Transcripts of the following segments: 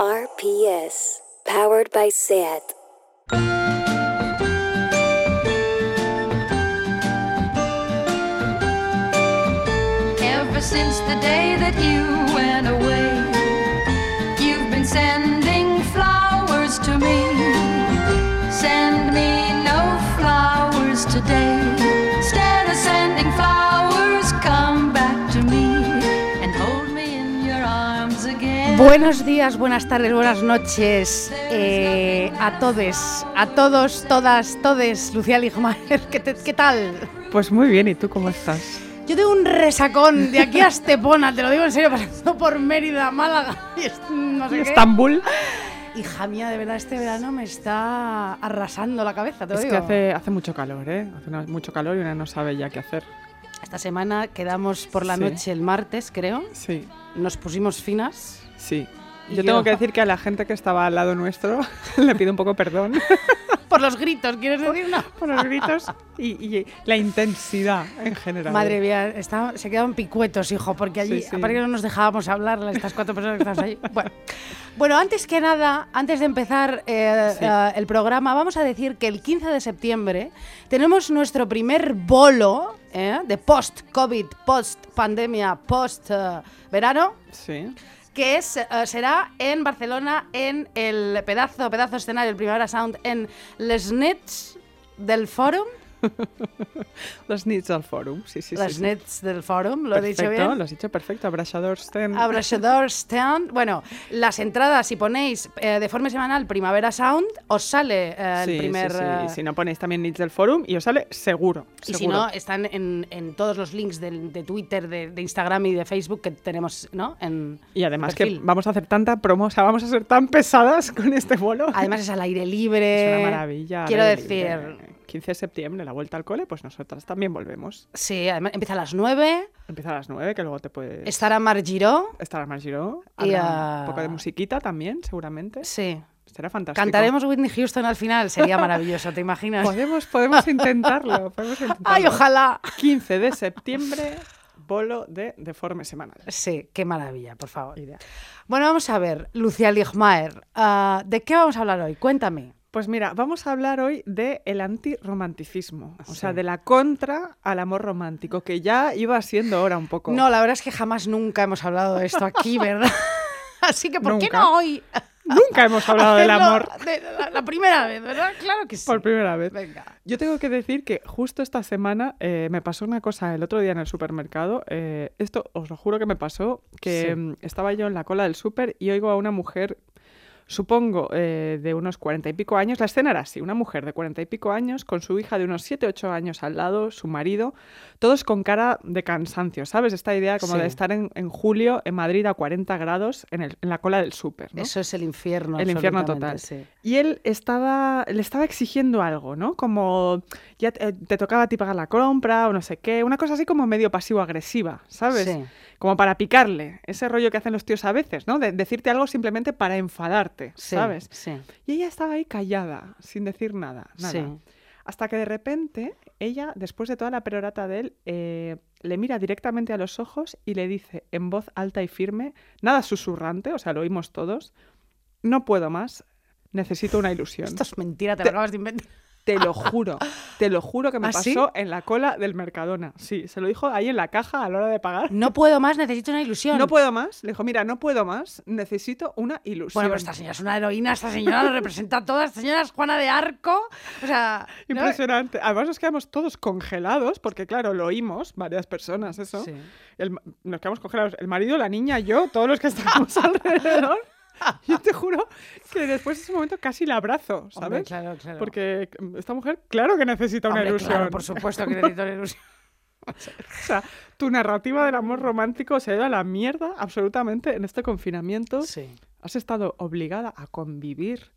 RPS, powered by SAT. Ever since the day that you Buenos días, buenas tardes, buenas noches eh, a todos, a todos, todas, todes, Lucía Ligmaer, ¿qué, te- qué tal? Pues muy bien, ¿y tú cómo estás? Yo tengo un resacón de aquí a Estepona, te lo digo en serio, pasando por Mérida, Málaga y no sé qué. Estambul. Hija mía, de verdad, este verano me está arrasando la cabeza, te lo Es digo. que hace, hace mucho calor, ¿eh? Hace una- mucho calor y una no sabe ya qué hacer. Esta semana quedamos por la Sí. noche el martes, creo. Sí, Nos pusimos finas. Sí. Yo yo- tengo que decir que a la gente que estaba al lado nuestro le pido un poco perdón Por los gritos, ¿quieres decir? No. por los gritos y, y la intensidad en general. Madre mía, está- se quedaban picuetos, hijo, porque allí, Sí, sí. aparte que no nos dejábamos hablar, estas cuatro personas que estamos ahí. Bueno, bueno antes que nada, antes de empezar eh, Sí. eh, el programa, vamos a decir que el 15 de septiembre tenemos nuestro primer bolo eh, de post-COVID, post-pandemia, post-verano. Sí. Que es, eh, será en Barcelona, en el pedazo, pedazo escenario, el Primavera Sound, en Les Nets del Fórum. Los Nits del Fórum, sí, sí, Les sí. sí. Nets del Fórum, ¿lo he dicho Perfecto, bien? Lo has dicho perfecto, Abrasador Sten. Abrasador Stand. Bueno, las entradas, si ponéis eh, de forma semanal Primavera Sound, os sale eh, Sí, el primer. sí, sí. eh, Y si no ponéis también Nits del Fórum y os sale seguro. y si no, están en, en todos los links del- de, Twitter, de, de Instagram y de Facebook que tenemos, ¿no? En Y además que vamos a hacer tanta promo, o sea, vamos a ser tan pesadas con este bolo. Además es al aire libre. Es una maravilla. Quiero decir, libre. 15 de septiembre, la vuelta al cole, pues nosotras también volvemos. sí, además empieza a las 9. Empieza a las 9, que luego te puedes... Estará Margiró. Estará Margiro. Y, ah, un poco de musiquita también, seguramente. Sí. Será fantástico. Cantaremos Whitney Houston al final, sería maravilloso, ¿te imaginas? Podemos, podemos intentarlo. podemos intentarlo. ¡Ay, ojalá! 15 de septiembre, bolo de Deforme Semanal. Sí, qué maravilla, por favor. Idea. Bueno, vamos a ver, Lucia Ligmaer, ah, ¿de qué vamos a hablar hoy? Cuéntame. Pues mira, vamos a hablar hoy de el antirromanticismo, o sea, Sí. de la contra al amor romántico, que ya iba siendo hora un poco. No, la verdad es que jamás nunca hemos hablado de esto aquí, ¿verdad? Así que, ¿por qué no hoy? Nunca hemos hablado del amor de la, la primera vez, ¿verdad? Claro que sí. por primera vez. Venga. Yo tengo que decir que justo esta semana eh, me pasó una cosa el otro día en el supermercado. eh, esto os lo juro que me pasó, que Sí. mm, estaba yo en la cola del súper y oigo a una mujer, supongo eh, de unos cuarenta y pico años. La escena era así, una mujer de cuarenta y pico años con su hija de unos siete, ocho años al lado, su marido, todos con cara de cansancio, ¿sabes? Esta idea como Sí. de estar en, en julio en Madrid a 40 grados en, el- en la cola del súper. ¿no? Eso es el infierno. El infierno total. sí. Y él estaba, le estaba exigiendo algo, ¿no? Como ya te, te tocaba a ti pagar la compra o no sé qué, una cosa así como medio pasivo-agresiva, ¿sabes? Sí. Como para picarle, ese rollo que hacen los tíos a veces, ¿no? De decirte algo simplemente para enfadarte, Sí, ¿sabes? Sí. Y ella estaba ahí callada, sin decir nada, nada. Sí. Hasta que de repente ella, después de toda la perorata de él, eh, le mira directamente a los ojos y le dice en voz alta y firme, nada susurrante, o sea, lo oímos todos, no puedo más, necesito una ilusión. Esto es mentira, te, Te- lo acabas de inventar. Te lo juro, te lo juro que me ¿Ah, sí? pasó en la cola del Mercadona. Sí, se lo dijo ahí en la caja a la hora de pagar. No puedo más, necesito una ilusión. No puedo más. Le dijo, mira, no puedo más, necesito una ilusión. Bueno, pero esta señora es una heroína, esta señora lo representa a todas, esta señora es Juana de Arco. O sea, ¿no? Impresionante. Además nos quedamos todos congelados, porque claro, lo oímos, varias personas, eso. Sí. El ma- nos quedamos congelados. El marido, la niña, yo, todos los que estábamos alrededor. Yo te juro que después de ese momento casi la abrazo, ¿sabes? Hombre, claro, claro. Porque esta mujer, claro que necesita una ilusión. claro, por supuesto que necesito una ilusión. O sea, tu narrativa del amor romántico se ha ido a la mierda absolutamente en este confinamiento. Sí. has estado obligada a convivir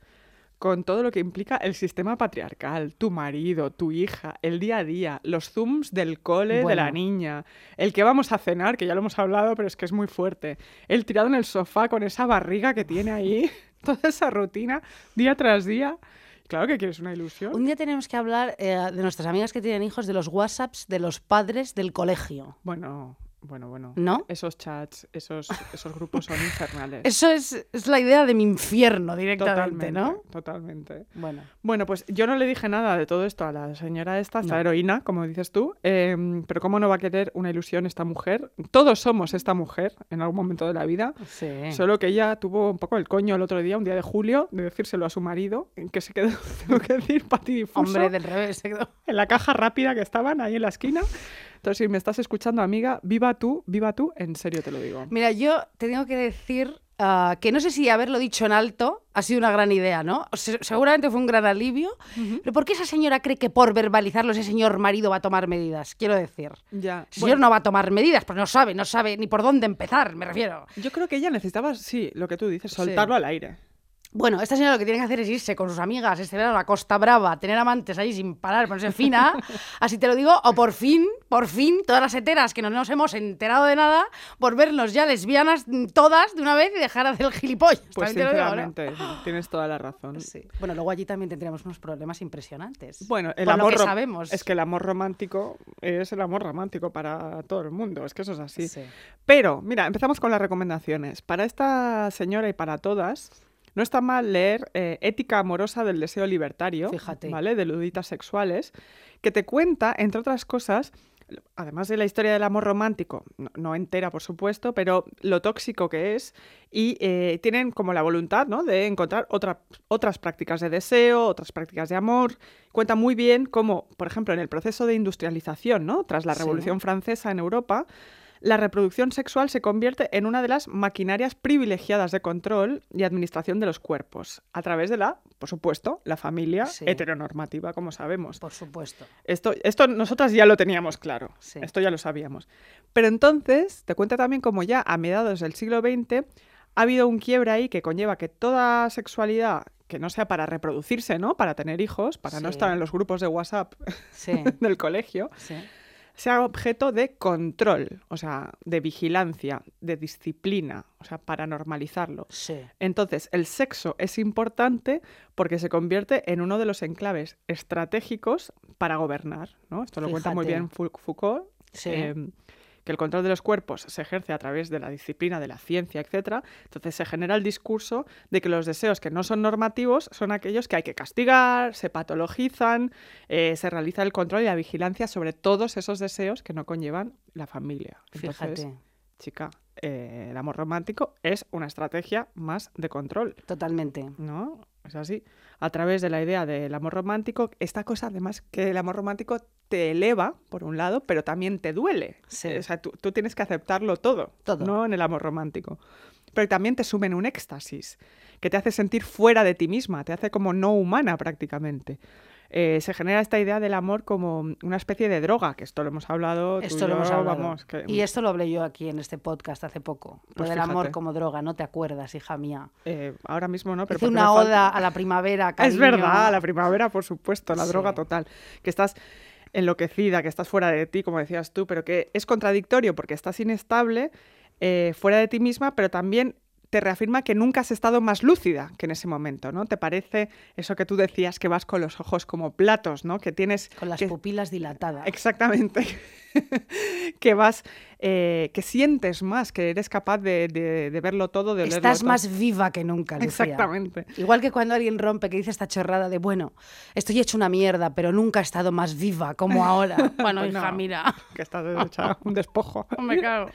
con todo lo que implica el sistema patriarcal, tu marido, tu hija, el día a día, los zooms del cole de la niña, el que vamos a cenar, que ya lo hemos hablado, pero es que es muy fuerte, el tirado en el sofá con esa barriga que tiene ahí, toda esa rutina día tras día. Claro que quieres una ilusión. Un día tenemos que hablar eh, de nuestras amigas que tienen hijos, de los WhatsApps de los padres del colegio. Bueno, bueno, bueno. ¿No? Esos chats, esos, esos grupos son infernales. Eso es, es la idea de mi infierno directamente, totalmente, ¿no? Totalmente. Bueno. Bueno, pues yo no le dije nada de todo esto a la señora esta, esta No. heroína, como dices tú, em, pero ¿cómo no va a querer una ilusión esta mujer? Todos somos esta mujer en algún momento de la vida, Sí. solo que ella tuvo un poco el coño el otro día, un día de julio, de decírselo a su marido, en que se quedó, tengo que decir, patidifuso, Hombre, del revés. se quedó. en la caja rápida que estaban ahí en la esquina. Entonces, si me estás escuchando, amiga, viva tú, viva tú, en serio te lo digo. Mira, yo te tengo que decir ah, que no sé si haberlo dicho en alto ha sido una gran idea, ¿no? O seguramente fue un gran alivio. Pero ¿por qué esa señora cree que por verbalizarlo ese señor marido va a tomar medidas? Quiero decir. Ya. El señor no va a tomar medidas, pues no sabe, no sabe ni por dónde empezar, me refiero. Yo creo que ella necesitaba, sí, lo que tú dices, soltarlo al aire. Bueno, esta señora lo que tiene que hacer es irse con sus amigas este verano a la Costa Brava, tener amantes ahí sin parar, ponerse fina, así te lo digo, o por fin, por fin, todas las heteras que no nos hemos enterado de nada, por vernos ya lesbianas todas de una vez y dejar de hacer el gilipollas. Pues sinceramente, tienes toda la razón. Sí. Bueno, luego allí también tendríamos unos problemas impresionantes. Bueno, el amor sabemos. es que el amor romántico es el amor romántico para todo el mundo, es que eso es así. Sí. Pero, mira, empezamos con las recomendaciones. Para esta señora y para todas, no está mal leer eh, Ética amorosa del deseo libertario, Fíjate. ¿vale? De luditas sexuales, que te cuenta, entre otras cosas, además de la historia del amor romántico, no, no entera, por supuesto, pero lo tóxico que es, y eh, tienen como la voluntad, ¿no? De encontrar otra- otras prácticas de deseo, otras prácticas de amor. Cuenta muy bien cómo, por ejemplo, en el proceso de industrialización, ¿no? Tras la Sí. Revolución Francesa en Europa, la reproducción sexual se convierte en una de las maquinarias privilegiadas de control y administración de los cuerpos, a través de la, por supuesto, la familia Sí. heteronormativa, como sabemos. Por supuesto. Esto, esto nosotras ya lo teníamos claro, Sí. esto ya lo sabíamos. Pero entonces, te cuento también como ya a mediados del siglo XX ha habido un quiebre ahí que conlleva que toda sexualidad que no sea para reproducirse, ¿no? Para tener hijos, para no estar en los grupos de WhatsApp del colegio, sí. Sea objeto de control, o sea, de vigilancia, de disciplina, o sea, para normalizarlo. Sí. Entonces, el sexo es importante porque se convierte en uno de los enclaves estratégicos para gobernar. ¿no? Esto lo cuenta muy bien Fou- Foucault, Sí. em, que el control de los cuerpos se ejerce a través de la disciplina, de la ciencia, etc. Entonces se genera el discurso de que los deseos que no son normativos son aquellos que hay que castigar, se patologizan, eh, se realiza el control y la vigilancia sobre todos esos deseos que no conllevan la familia. Entonces, Fíjate. chica, eh, el amor romántico es una estrategia más de control, Totalmente. ¿no? Es así. A través de la idea del amor romántico, esta cosa además que el amor romántico te eleva, por un lado, pero también te duele. Sí. O sea, tú, tú tienes que aceptarlo todo, Todo. ¿no? En el amor romántico. Pero también te sume en un éxtasis, que te hace sentir fuera de ti misma, te hace como no humana prácticamente. Eh, se genera esta idea del amor como una especie de droga, que esto lo hemos hablado. tú Esto y lo yo, hemos hablado. vamos, que- Y esto lo hablé yo aquí en este podcast hace poco. Lo Pues del amor como droga, no te acuerdas, hija mía. eh, ahora mismo no, pero Hice una falta- oda a la primavera, Es cariño. verdad, la primavera, por supuesto, la Sí. droga total. Que estás enloquecida, que estás fuera de ti, como decías tú, pero que es contradictorio porque estás inestable, eh, fuera de ti misma, pero también te reafirma que nunca has estado más lúcida que en ese momento, ¿no? Te parece eso que tú decías, que vas con los ojos como platos, ¿no? Que tienes... Con las que- pupilas dilatadas. Exactamente. que vas, eh, que sientes más, que eres capaz de, de- de verlo todo, de Estás todo. más viva que nunca, Lucía. Exactamente. Igual que cuando alguien rompe, que dice esta chorrada de, bueno, estoy hecho una mierda, pero nunca he estado más viva como ahora. Bueno, Pues hija, no, mira. Que estás hecha un despojo. Me cago.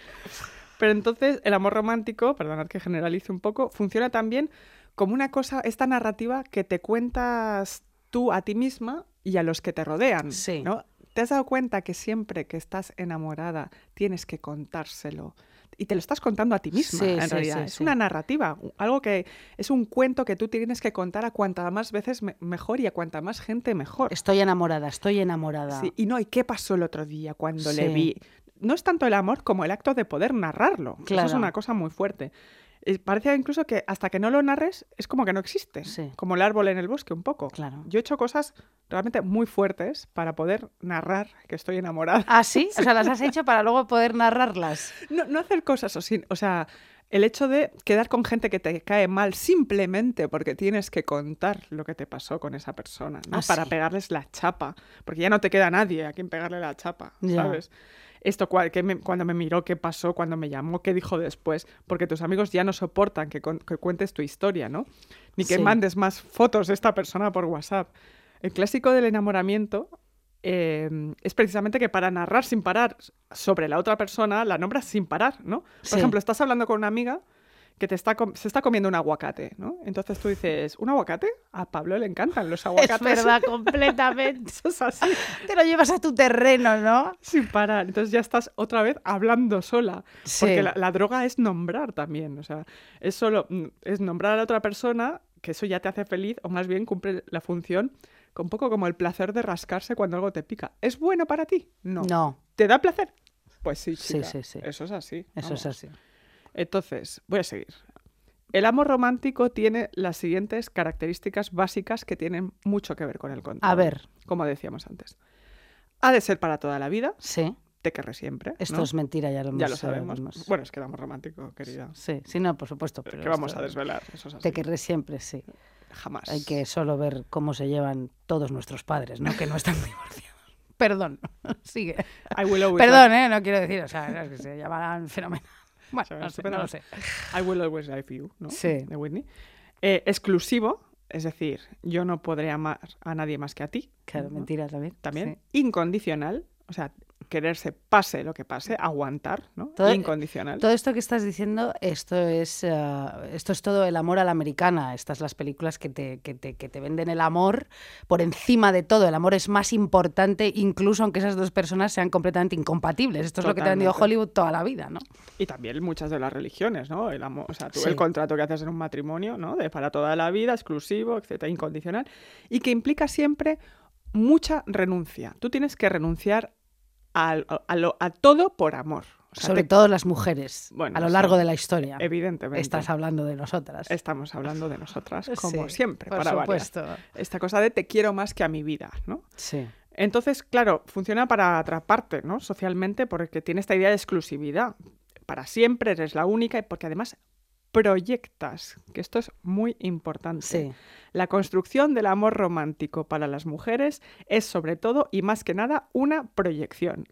Pero entonces el amor romántico, perdonad que generalice un poco, funciona también como una cosa, esta narrativa que te cuentas tú a ti misma y a los que te rodean. Sí. ¿no? ¿Te has dado cuenta que siempre que estás enamorada tienes que contárselo? Y te lo estás contando a ti misma, Sí, en sí, realidad. sí, es una narrativa, algo que es un cuento que tú tienes que contar a cuanta más veces me- mejor y a cuanta más gente mejor. Estoy enamorada, estoy enamorada. Sí, y no, ¿y qué pasó el otro día cuando le vi? No es tanto el amor como el acto de poder narrarlo. Eso Claro. es una cosa muy fuerte. eh, parece incluso que hasta que no lo narres es como que no existe. Sí. Como el árbol en el bosque, un poco. Claro. Yo he hecho cosas realmente muy fuertes para poder narrar que estoy enamorada. ¿Ah, sí? O sea, las has hecho para luego poder narrarlas. No, no hacer cosas así. O sea, el hecho de quedar con gente que te cae mal simplemente porque tienes que contar lo que te pasó con esa persona, ¿no? Ah, Para sí. pegarles la chapa. Porque ya no te queda nadie a quien pegarle la chapa. ¿sabes? Esto que me- cuando me miró, qué pasó, cuando me llamó, qué dijo después, porque tus amigos ya no soportan que, con- que cuentes tu historia, ¿no? Ni que Sí. mandes más fotos de esta persona por WhatsApp. El clásico del enamoramiento eh, es precisamente que para narrar sin parar sobre la otra persona, la nombras sin parar, ¿no? Por Sí. ejemplo, estás hablando con una amiga que te está se está comiendo un aguacate, ¿no? Entonces tú dices, ¿un aguacate? A Pablo le encantan los Es aguacates. verdad, completamente. Eso es así, Te lo llevas a tu terreno, ¿no? sin parar. Entonces ya estás otra vez hablando sola. Sí. Porque la, la droga es nombrar también. O sea, es solo mm, es nombrar a la otra persona, que eso ya te hace feliz, o más bien cumple la función, un poco como el placer de rascarse cuando algo te pica. ¿Es bueno para ti? No. No, ¿Te da placer? Pues sí, Sí, sí, sí. Eso es así. eso vamos. es así. Entonces, voy a seguir. El amor romántico tiene las siguientes características básicas que tienen mucho que ver con el control. A ver. Como decíamos antes. Ha de ser para toda la vida, Sí, te querré siempre. esto ¿no? es mentira, ya lo Ya lo sabemos. hemos- Bueno, es que el amor romántico, querida. Sí, sí, no, por supuesto. Pero que vamos a desvelar, eso es así. Te querré siempre, sí. Jamás. Hay que solo ver cómo se llevan todos nuestros padres, ¿no? Que no están divorciados. Perdón, sigue. I will Perdón, ¿eh? No quiero decir, o sea, es que se llamarán fenomenal. Bueno, no sé, no lo sé. I will always love you, ¿no? Sí. De Whitney. Eh, exclusivo, es decir, yo no podré amar a nadie más que a ti. Claro, ¿no? mentira también. También. sí. Incondicional, o sea, quererse pase lo que pase, aguantar, ¿no? Todo- Incondicional. Todo esto que estás diciendo, esto es, eh, esto es todo el amor a la americana. Estas las películas que te, que, te, que te venden el amor por encima de todo. El amor es más importante, incluso aunque esas dos personas sean completamente incompatibles. Esto es lo que te ha vendido. Hollywood toda la vida, ¿no? Y también muchas de las religiones, ¿no? El amor, o sea, tú Sí. el contrato que haces en un matrimonio, ¿no? De para toda la vida, exclusivo, etcétera, incondicional, y que implica siempre mucha renuncia. Tú tienes que renunciar a, a lo- a todo por amor. O sea, Sobre te- todo las mujeres, Bueno, a lo sí. largo de la historia. Evidentemente. Estás hablando de nosotras. Estamos hablando de nosotras, como Sí, siempre, por para supuesto. Esta cosa de te quiero más que a mi vida, ¿no? Sí. Entonces, claro, funciona para atraparte, ¿no? Socialmente, porque tiene esta idea de exclusividad. Para siempre eres la única y porque además proyectas, que esto es muy importante. Sí. La construcción del amor romántico para las mujeres es sobre todo y más que nada una proyección.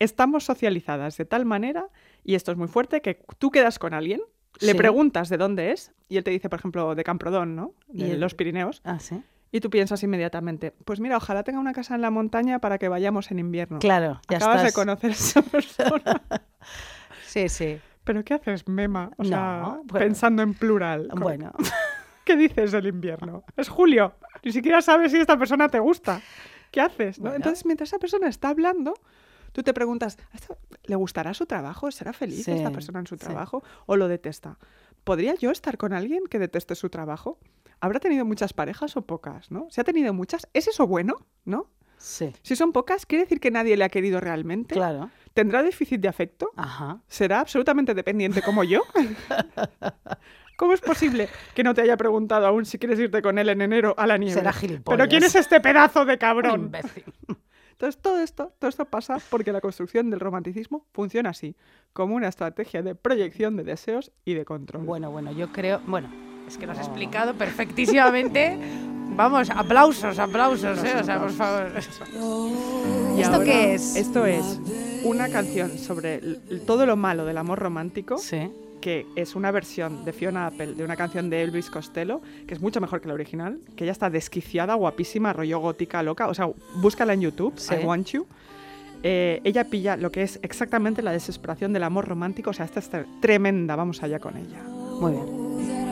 Estamos socializadas de tal manera, y esto es muy fuerte, que tú quedas con alguien, le Sí. preguntas de dónde es, y él te dice, por ejemplo, de Camprodón, ¿no? Y De él- los Pirineos. Ah, sí. Y tú piensas inmediatamente, pues mira, ojalá tenga una casa en la montaña para que vayamos en invierno. Claro, ya Acabas de conocer a esa persona. Sí, sí. ¿Pero qué haces, Mema? O sea, bueno. pensando en plural. Bueno, ¿Qué dices del invierno? Es julio. Ni siquiera sabes si esta persona te gusta. ¿Qué haces? no? Entonces, mientras esa persona está hablando, tú te preguntas, ¿a esta- ¿le gustará su trabajo? ¿Será feliz esta persona en su sí. trabajo? ¿O lo detesta? ¿Podría yo estar con alguien que deteste su trabajo? ¿Habrá tenido muchas parejas o pocas? ¿no? Si ha tenido muchas, ¿es eso bueno? ¿No? sí. Si son pocas, ¿quiere decir que nadie le ha querido realmente? Claro. ¿Tendrá déficit de afecto? Ajá. ¿Será absolutamente dependiente como yo? ¿Cómo es posible que no te haya preguntado aún si quieres irte con él en enero a la nieve? Será gilipollas. ¿Pero quién es este pedazo de cabrón? Imbécil. Entonces, todo esto, todo esto pasa porque la construcción del romanticismo funciona así, como una estrategia de proyección de deseos y de control. Bueno, bueno, yo creo. Bueno, es que lo has explicado perfectísimamente. Vamos, aplausos, aplausos, ¿eh? O sea, por favor. Y ¿Esto ahora, qué es? Esto es una canción sobre todo lo malo del amor romántico. Sí. que es una versión de Fiona Apple de una canción de Elvis Costello, que es mucho mejor que la original, que ella está desquiciada, guapísima, rollo gótica, loca. O sea, búscala en YouTube, Sí. I Want You. Eh, ella pilla lo que es exactamente la desesperación del amor romántico. O sea, esta es tre- tremenda. Vamos allá con ella. Muy bien.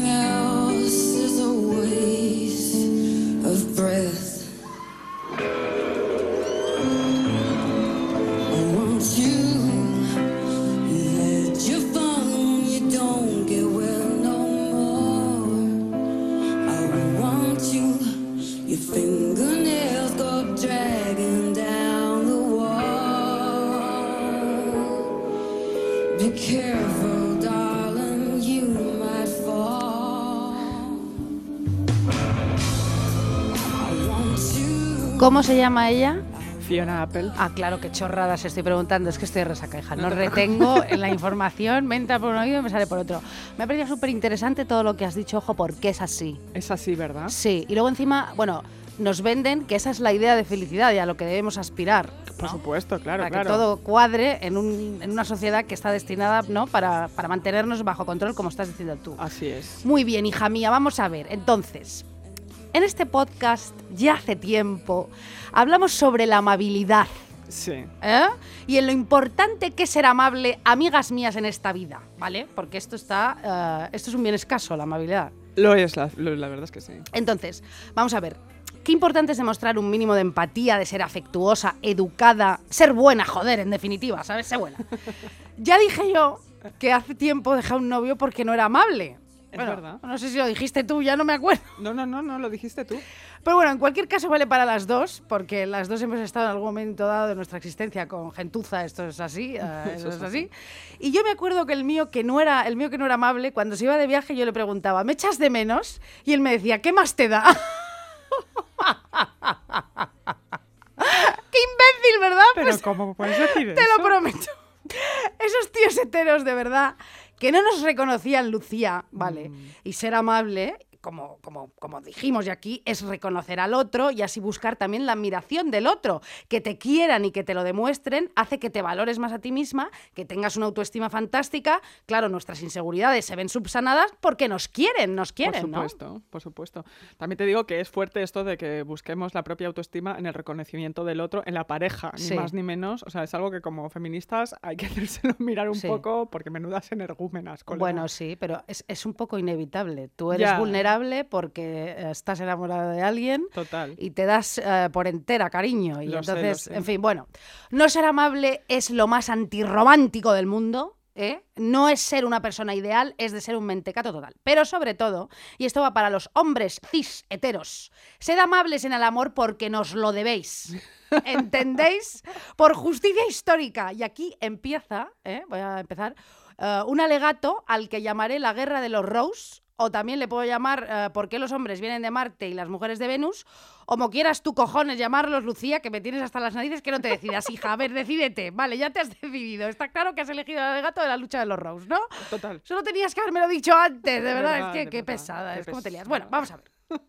¿Cómo se llama ella? Fiona Apple. Ah, claro, qué chorradas estoy preguntando. Es que estoy resaca, hija. No retengo en la información, me entra por un oído y me sale por otro. Me ha parecido súper interesante todo lo que has dicho, ojo, porque es así. Es así, ¿verdad? Sí, y luego encima, bueno, nos venden que esa es la idea de felicidad y a lo que debemos aspirar. Por ¿no? supuesto, claro, para claro. que todo cuadre en, un- en una sociedad que está destinada ¿no? para, para mantenernos bajo control, como estás diciendo tú. Así es. Muy bien, hija mía, vamos a ver. Entonces, en este podcast, ya hace tiempo, hablamos sobre la amabilidad. Sí. ¿eh? Y en lo importante que es ser amable, amigas mías, en esta vida, ¿vale? Porque esto está, eh, esto es un bien escaso, la amabilidad. Lo es, la, lo- la verdad es que sí. Entonces, vamos a ver. Qué importante es demostrar un mínimo de empatía, de ser afectuosa, educada, ser buena, joder, en definitiva, ¿sabes? Ser buena. ya dije yo que hace tiempo dejé a un novio porque no era amable. Es Bueno, verdad. No sé si lo dijiste tú, ya no me acuerdo. No, no, no, no, lo dijiste tú. Pero bueno, en cualquier caso vale para las dos, porque las dos hemos estado en algún momento dado de nuestra existencia con gentuza, esto es así, eh, eso es así. Y yo me acuerdo que el mío que no era, el mío que no era amable, cuando se iba de viaje yo le preguntaba, ¿me echas de menos? Y él me decía, ¿qué más te da? ¡Qué imbécil, ¿verdad? Pero Pues- ¿cómo puedes decir te eso? lo prometo. Esos tíos heteros, de verdad, que no nos reconocían Lucía, ¿vale? Mm. Y ser amable, como, como, como dijimos ya aquí, es reconocer al otro y así buscar también la admiración del otro. Que te quieran y que te lo demuestren hace que te valores más a ti misma, que tengas una autoestima fantástica. Claro, nuestras inseguridades se ven subsanadas porque nos quieren, nos quieren, por ¿no? supuesto, por supuesto. También te digo que es fuerte esto de que busquemos la propia autoestima en el reconocimiento del otro, en la pareja, ni Sí. más ni menos. O sea, es algo que como feministas hay que hacérselo mirar un Sí. poco porque menudas energúmenas. colega. Bueno, sí, pero es, es un poco inevitable. Tú eres Ya. vulnerable porque eh, estás enamorado de alguien Total. y te das eh, por entera cariño. Y Lo entonces, sé. en fin, bueno, no ser amable es lo más antirromántico del mundo. ¿eh? No es ser una persona ideal, es de ser un mentecato total. Pero sobre todo, y esto va para los hombres cis heteros, sed amables en el amor porque nos lo debéis. ¿Entendéis? Por justicia histórica. Y aquí empieza, ¿eh? voy a empezar, un alegato al que llamaré la guerra de los Rose, o también le puedo llamar eh, por qué los hombres vienen de Marte y las mujeres de Venus, o como quieras tú cojones llamarlos, Lucía, que me tienes hasta las narices que no te decidas, hija. A ver, decídete. Vale, ya te has decidido. Está claro que has elegido el alegato de la lucha de los Rose, ¿no? Total. Solo tenías que haberme lo dicho antes, de verdad. verdad, es que de qué pesada, es como te lías. Bueno, vamos a ver.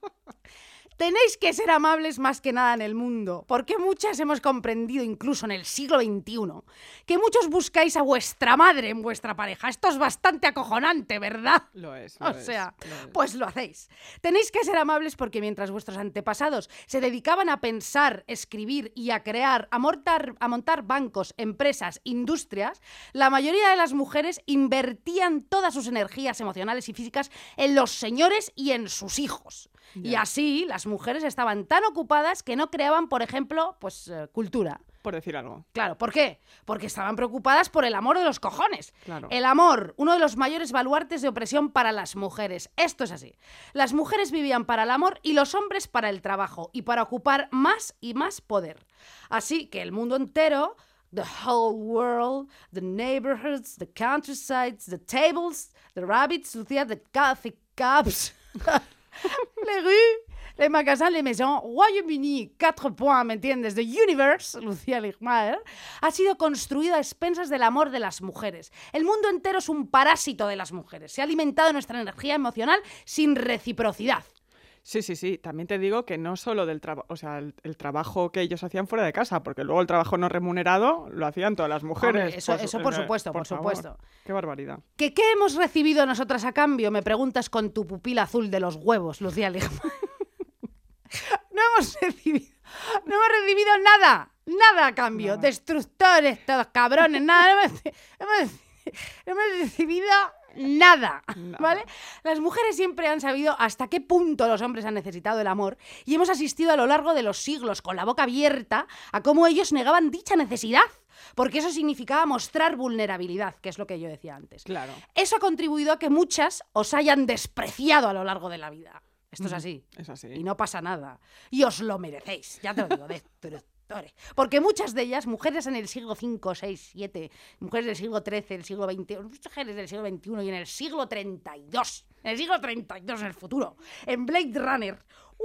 Tenéis que ser amables más que nada en el mundo, porque muchas hemos comprendido, incluso en el siglo XXI, que muchos buscáis a vuestra madre en vuestra pareja. Esto es bastante acojonante, ¿verdad? Lo es. lo O es, sea, lo es. pues lo hacéis. Tenéis que ser amables porque mientras vuestros antepasados se dedicaban a pensar, escribir y a crear, a montar, a montar bancos, empresas, industrias, la mayoría de las mujeres invertían todas sus energías emocionales y físicas en los señores y en sus hijos. Y así las mujeres estaban tan ocupadas que no creaban, por ejemplo, pues eh, cultura. Por decir algo. Claro, ¿por qué? Porque estaban preocupadas por el amor de los cojones. Claro. El amor, uno de los mayores baluartes de opresión para las mujeres. Esto es así. Las mujeres vivían para el amor y los hombres para el trabajo y para ocupar más y más poder. Así que el mundo entero, the whole world, the neighborhoods, the countrysides, the tables, the rabbits, Lucía, the coffee cups. les rues, les magasins, les maisons, Royaume-Uni, 4 points, ¿me entiendes? The Universe, Lucía Ligmaer, ha sido construido a expensas del amor de las mujeres. El mundo entero es un parásito de las mujeres. Se ha alimentado nuestra energía emocional sin reciprocidad. Sí, sí, sí. También te digo que no solo del trabajo, o sea, el, el trabajo que ellos hacían fuera de casa, porque luego el trabajo no remunerado lo hacían todas las mujeres. Hombre, eso- eso por supuesto, por supuesto. Qué barbaridad. ¿Que ¿Qué hemos recibido nosotras a cambio? Me preguntas con tu pupila azul de los huevos, Lucía Ligmaer. no hemos recibido, no hemos recibido nada, nada a cambio. Destructores, todos cabrones, nada. No hemos, hemos- no hemos recibido nada. ¿vale? Las mujeres siempre han sabido hasta qué punto los hombres han necesitado el amor y hemos asistido a lo largo de los siglos con la boca abierta a cómo ellos negaban dicha necesidad. Porque eso significaba mostrar vulnerabilidad, que es lo que yo decía antes. Claro. Eso ha contribuido a que muchas os hayan despreciado a lo largo de la vida. Esto es así. Es así. Y no pasa nada. Y os lo merecéis, ya te lo digo, Porque muchas de ellas, mujeres en el siglo V, VI, VII, mujeres del siglo XIII, del siglo XX, mujeres del siglo XXI y en el siglo 32, en el siglo 32 en el futuro, en Blade Runner,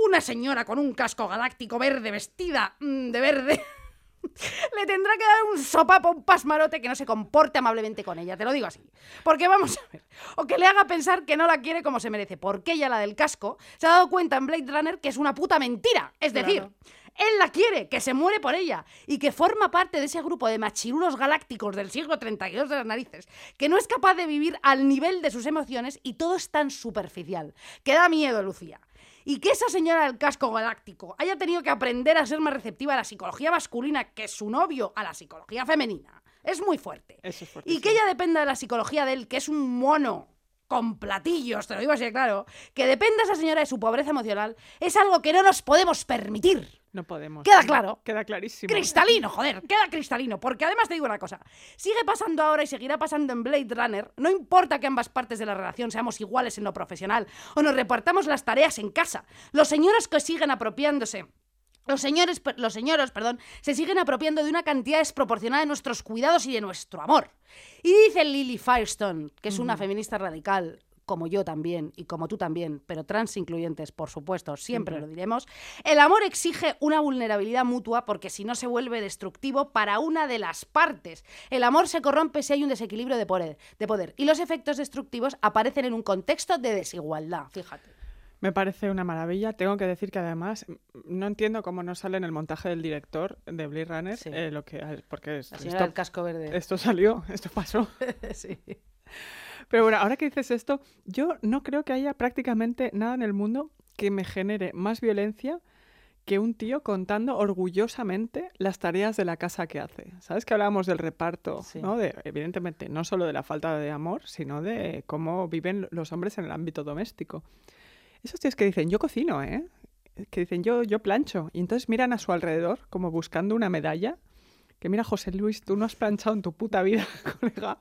una señora con un casco galáctico verde vestida mm, de verde le tendrá que dar un sopapo, un pasmarote que no se comporte amablemente con ella, te lo digo así. Porque vamos a ver, o que le haga pensar que no la quiere como se merece, porque ella, la del casco, se ha dado cuenta en Blade Runner que es una puta mentira. Es decir. Él la quiere, que se muere por ella y que forma parte de ese grupo de machirulos galácticos del siglo 32 de las narices, que no es capaz de vivir al nivel de sus emociones y todo es tan superficial, que da miedo, Lucía. Y que esa señora del casco galáctico haya tenido que aprender a ser más receptiva a la psicología masculina que su novio a la psicología femenina. Es muy fuerte. Eso es Y que ella dependa de la psicología de él, que es un mono con platillos, te lo digo así de claro, que dependa esa señora de su pobreza emocional, es algo que no nos podemos permitir. No podemos. Queda claro. Queda clarísimo. Cristalino, joder, queda cristalino. Porque además te digo una cosa, sigue pasando ahora y seguirá pasando en Blade Runner, no importa que ambas partes de la relación seamos iguales en lo profesional o nos repartamos las tareas en casa, los señores que siguen apropiándose los señores, los señoros, perdón, se siguen apropiando de una cantidad desproporcionada de nuestros cuidados y de nuestro amor. Y dice Lily Firestone, que es una feminista radical, como yo también y como tú también, pero trans incluyentes, por supuesto, siempre, Siempre. lo diremos, el amor exige una vulnerabilidad mutua porque si no se vuelve destructivo para una de las partes. El amor se corrompe si hay un desequilibrio de poder, de poder y los efectos destructivos aparecen en un contexto de desigualdad, fíjate. Me parece una maravilla. Tengo que decir que además no entiendo cómo no sale en el montaje del director de Blade Runner Sí. eh, lo que porque es- esto, casco verde. esto salió, esto pasó. sí. Pero bueno, ahora que dices esto, yo no creo que haya prácticamente nada en el mundo que me genere más violencia que un tío contando orgullosamente las tareas de la casa que hace. ¿Sabes que hablábamos del reparto? Sí. ¿no? De, evidentemente, no solo de la falta de amor, sino de cómo viven los hombres en el ámbito doméstico. Esos tíos que dicen, yo cocino, ¿eh? Que dicen, yo, yo plancho. Y entonces miran a su alrededor como buscando una medalla. Que mira, José Luis, tú no has planchado en tu puta vida, colega.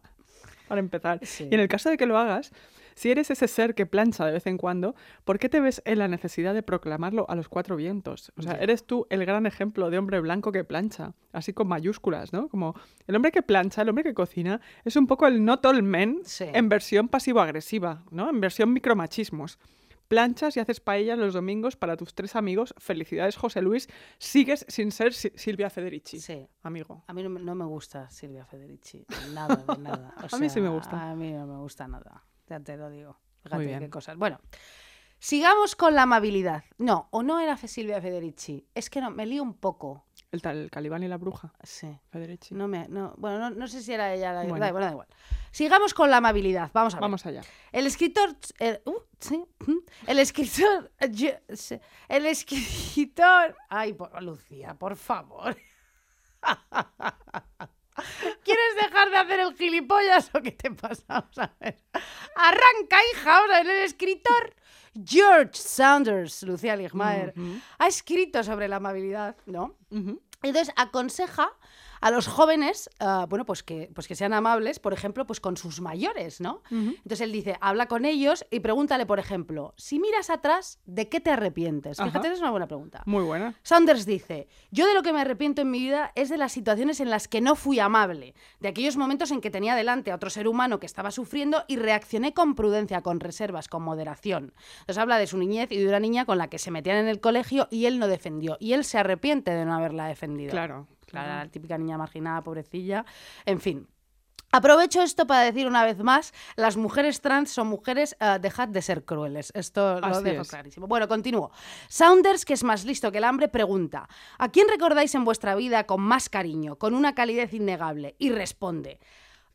Para empezar. Sí. Y en el caso de que lo hagas, si eres ese ser que plancha de vez en cuando, ¿por qué te ves en la necesidad de proclamarlo a los cuatro vientos? O sea, eres tú el gran ejemplo de hombre blanco que plancha, así con mayúsculas, ¿no? Como el hombre que plancha, el hombre que cocina, es un poco el not all men Sí. en versión pasivo-agresiva, ¿no? En versión micromachismos. Planchas y haces paellas los domingos para tus tres amigos. Felicidades, José Luis. Sigues sin ser Si- Silvia Federici, Sí. amigo. A mí no, me- no me gusta Silvia Federici, nada de nada. O A mí sí me gusta. A mí no me gusta nada, ya te lo digo. Muy Fíjate bien. qué cosas. Bueno, sigamos con la amabilidad. No, o no era Silvia Federici, es que no, me lío un poco. El tal Calibán y la bruja, Sí. Federici. No me, no, bueno, no, no sé si era ella la Bueno. da, bueno, da igual. Sigamos con la amabilidad. Vamos a ver. Vamos allá. El escritor. el- uh, sí, mm, el escritor. eh, el escritor. Ay, por, Lucía, por favor. ¿Quieres dejar de hacer el gilipollas o qué te pasa? Vamos a ver. Arranca, hija. Vamos a ver. El escritor George Saunders, Lucía Ligmaer, ha escrito sobre la amabilidad, ¿no? Entonces aconseja a los jóvenes, ah, bueno, pues que, pues que sean amables, por ejemplo, pues con sus mayores, ¿no? Entonces él dice, habla con ellos y pregúntale, por ejemplo, si miras atrás, ¿de qué te arrepientes? Ajá. Fíjate, es una buena pregunta. Muy buena. Saunders dice, yo de lo que me arrepiento en mi vida es de las situaciones en las que no fui amable, de aquellos momentos en que tenía delante a otro ser humano que estaba sufriendo y reaccioné con prudencia, con reservas, con moderación. Entonces habla de su niñez y de una niña con la que se metían en el colegio y él no defendió. Y él se arrepiente de no haberla defendido. Claro. Claro, la típica niña marginada, pobrecilla. En fin. Aprovecho esto para decir una vez más, las mujeres trans son mujeres, eh, dejad de ser crueles. Esto lo Así dejo es. clarísimo. Bueno, continúo. Saunders, que es más listo que el hambre, pregunta, ¿a quién recordáis en vuestra vida con más cariño, con una calidez innegable? Y responde,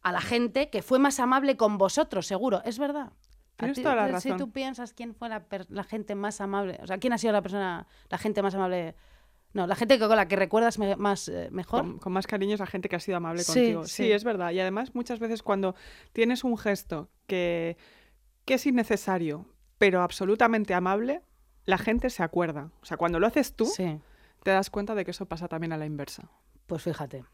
a la gente que fue más amable con vosotros, seguro. Es verdad. Tienes ti- toda la Si razón. tú piensas quién fue la, la gente más amable, o sea, quién ha sido la persona, la gente más amable... No, la gente que- con la que recuerdas me- más eh, mejor. Con, con más cariño es la gente que ha sido amable Sí, contigo. Sí, sí. es verdad. Y además, muchas veces cuando tienes un gesto que, que es innecesario, pero absolutamente amable, la gente se acuerda. O sea, cuando lo haces tú, Sí, te das cuenta de que eso pasa también a la inversa. pues fíjate.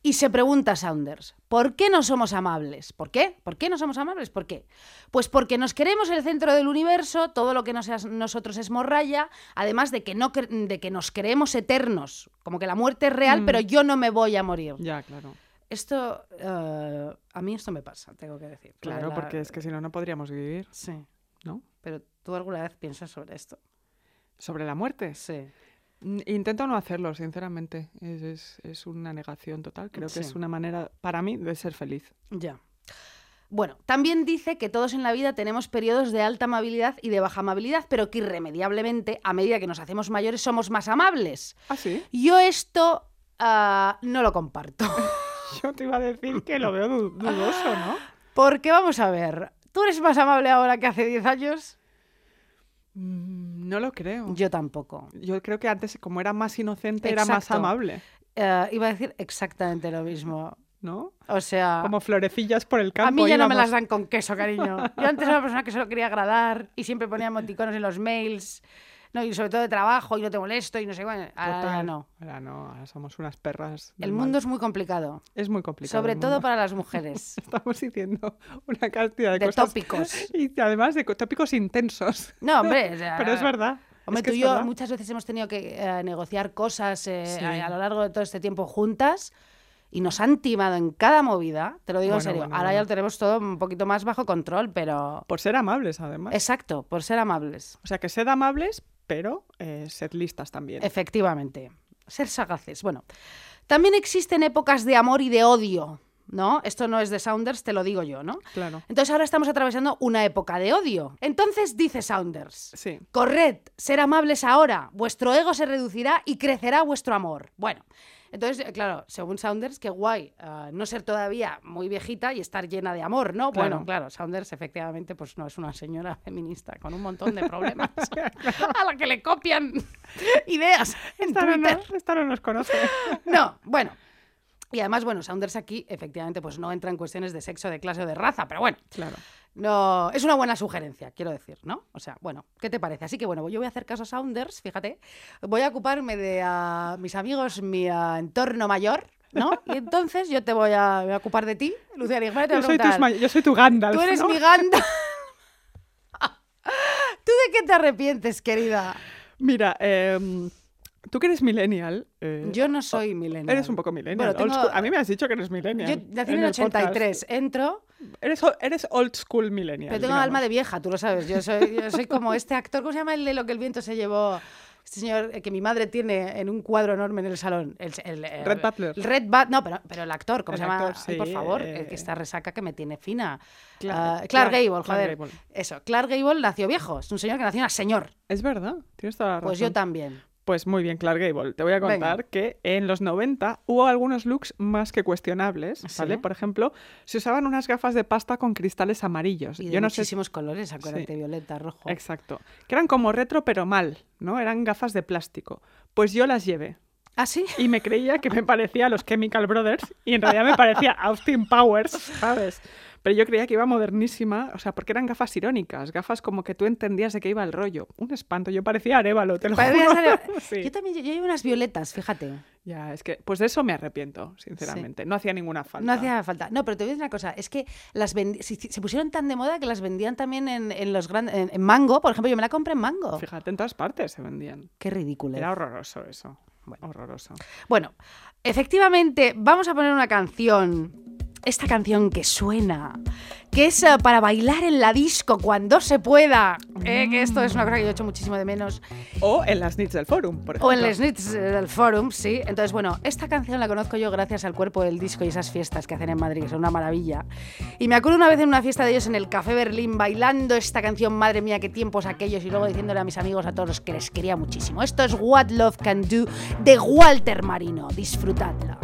Y se pregunta Saunders, ¿por qué no somos amables? ¿Por qué? ¿Por qué no somos amables? ¿Por qué? Pues porque nos queremos el centro del universo, todo lo que no sea nosotros es morralla, además de que, no de que nos creemos eternos, como que la muerte es real, Mm. pero yo no me voy a morir. Ya, claro. Esto, eh, a mí esto me pasa, tengo que decir. Claro, la- porque es que si no, no podríamos vivir, Sí, ¿no? pero ¿tú alguna vez piensas sobre esto? Sobre la muerte. Sí. Intento no hacerlo, sinceramente. Es, es- es una negación total. Creo Sí. que es una manera, para mí, de ser feliz. Ya. Bueno, también dice que todos en la vida tenemos periodos de alta amabilidad y de baja amabilidad, pero que irremediablemente, a medida que nos hacemos mayores, somos más amables. ¿Ah, sí? Yo esto ah, no lo comparto. Yo te iba a decir que lo veo du- dudoso, ¿no? Porque vamos a ver, ¿tú eres más amable ahora que hace 10 años? Mm, No lo creo. Yo tampoco. Yo creo que antes, como era más inocente, era más amable, Eh, iba a decir exactamente lo mismo. ¿no? O sea, Como florecillas por el campo. a mí ya no me las dan con queso, cariño. Yo antes era una persona que solo quería agradar y siempre ponía emoticonos en los mails, no, y sobre todo de trabajo y no te molesto y no sé bueno, ahora Total. no. Ahora no, ahora somos unas perras. El mal. mundo es muy complicado, es muy complicado. sobre todo para las mujeres. Estamos diciendo una cantidad de, De cosas. tópicos. Y además de co- tópicos intensos. No, hombre, o sea, Pero es verdad. Hombre, es que tú y yo verdad. muchas veces hemos tenido que eh, negociar cosas eh, Sí. a, a lo largo de todo este tiempo juntas y nos han timado en cada movida, te lo digo en serio. bueno, Ahora ya lo tenemos todo un poquito más bajo control, pero... Por ser amables, además. Exacto, por ser amables. O sea, que sed amables, pero eh, sed listas también. Efectivamente. Ser sagaces. Bueno, también existen épocas de amor y de odio, ¿no? Esto no es de Saunders, te lo digo yo, ¿no? Claro. Entonces ahora estamos atravesando una época de odio. Entonces dice Saunders, Sí. corred, ser amables ahora, vuestro ego se reducirá y crecerá vuestro amor. Bueno, entonces, eh, claro, según Saunders, qué guay ah, no ser todavía muy viejita y estar llena de amor, ¿no? Claro. Bueno, claro, Saunders efectivamente pues no es una señora feminista con un montón de problemas a la que le copian ideas en Esta no, Twitter. no- esta no nos conoce. No, bueno. Y además, bueno, Saunders aquí efectivamente pues no entra en cuestiones de sexo, de clase o de raza, pero bueno, Claro. No, es una buena sugerencia, quiero decir, ¿no? O sea, bueno, ¿qué te parece? Así que bueno, yo voy a hacer caso a Saunders, fíjate, voy a ocuparme de mis amigos, mi entorno mayor, ¿no? Y entonces yo te voy a, voy a ocupar de ti, Lucía Ligma, y te voy Yo soy, tus yo soy tu Gandalf. tú eres ¿no? mi ganda. ¿Tú de qué te arrepientes, querida? Mira, em, tú que eres millennial. eh, Yo no soy millennial. Eres un poco millennial. Bueno, tengo-. A mí me has dicho que eres millennial. Yo nací en el el podcast. 83, entro, Eres, eres old school millennial. pero tengo digamos. alma de vieja, tú lo sabes. Yo soy, yo soy como este actor, ¿cómo se llama el de lo que el viento se llevó? Este señor eh, que mi madre tiene en un cuadro enorme en el salón. El, el- el- Red Butler. Red Butler. No, pero, pero el actor, ¿cómo El se llama? actor, Ay, por sí, favor, eh, el que está resaca que me tiene fina. Cla- Ah, Clark- Clark Gable, Clark joder. Gable. Eso, Clark Gable nació viejo. Es un señor que nació a señor. Es verdad, tienes toda la razón. Pues yo también. Pues muy bien, Clark Gable. Te voy a contar Venga. que en los 90 hubo algunos looks más que cuestionables, ¿vale? ¿Sí? Por ejemplo, se usaban unas gafas de pasta con cristales amarillos. Y de yo no sé muchísimos colores, acuérdate, Sí. violeta, rojo. Exacto. Que eran como retro, pero mal, ¿no? Eran gafas de plástico. Pues yo las llevé. ¿Ah, sí? Y me creía que me parecía a los Chemical Brothers y en realidad me parecía Austin Powers, ¿sabes? Pero yo creía que iba modernísima, o sea, porque eran gafas irónicas, gafas como que tú entendías de qué iba el rollo. Un espanto, yo parecía Arevalo, te lo juro. Sí. Yo también, yo, yo llevo unas violetas, fíjate. Ya, es que, pues de eso me arrepiento, sinceramente. No hacía ninguna falta. No hacía falta. No, pero te voy a decir una cosa. Es que las vendi- se, pusieron tan de moda que las vendían también en, en los grandes... En, en Mango, por ejemplo. Yo me la compré en Mango. Fíjate, en todas partes se vendían. Qué ridículo. Era horroroso eso. Horroroso. Bueno, efectivamente, vamos a poner una canción. Esta canción que suena, que es eh, para bailar en la disco cuando se pueda. eh, que esto es una cosa que yo he hecho muchísimo de menos. O en las nits del forum, por ejemplo. O en les nits eh, del forum, sí. Entonces, bueno, esta canción la conozco yo gracias al cuerpo del disco y esas fiestas que hacen en Madrid, que son una maravilla. Y me acuerdo una vez en una fiesta de ellos en el Café Berlín bailando esta canción, madre mía, qué tiempos aquellos, y luego diciéndole a mis amigos, a todos, que les quería muchísimo. Esto es What Love Can Do de Walter Marino. Disfrutadla.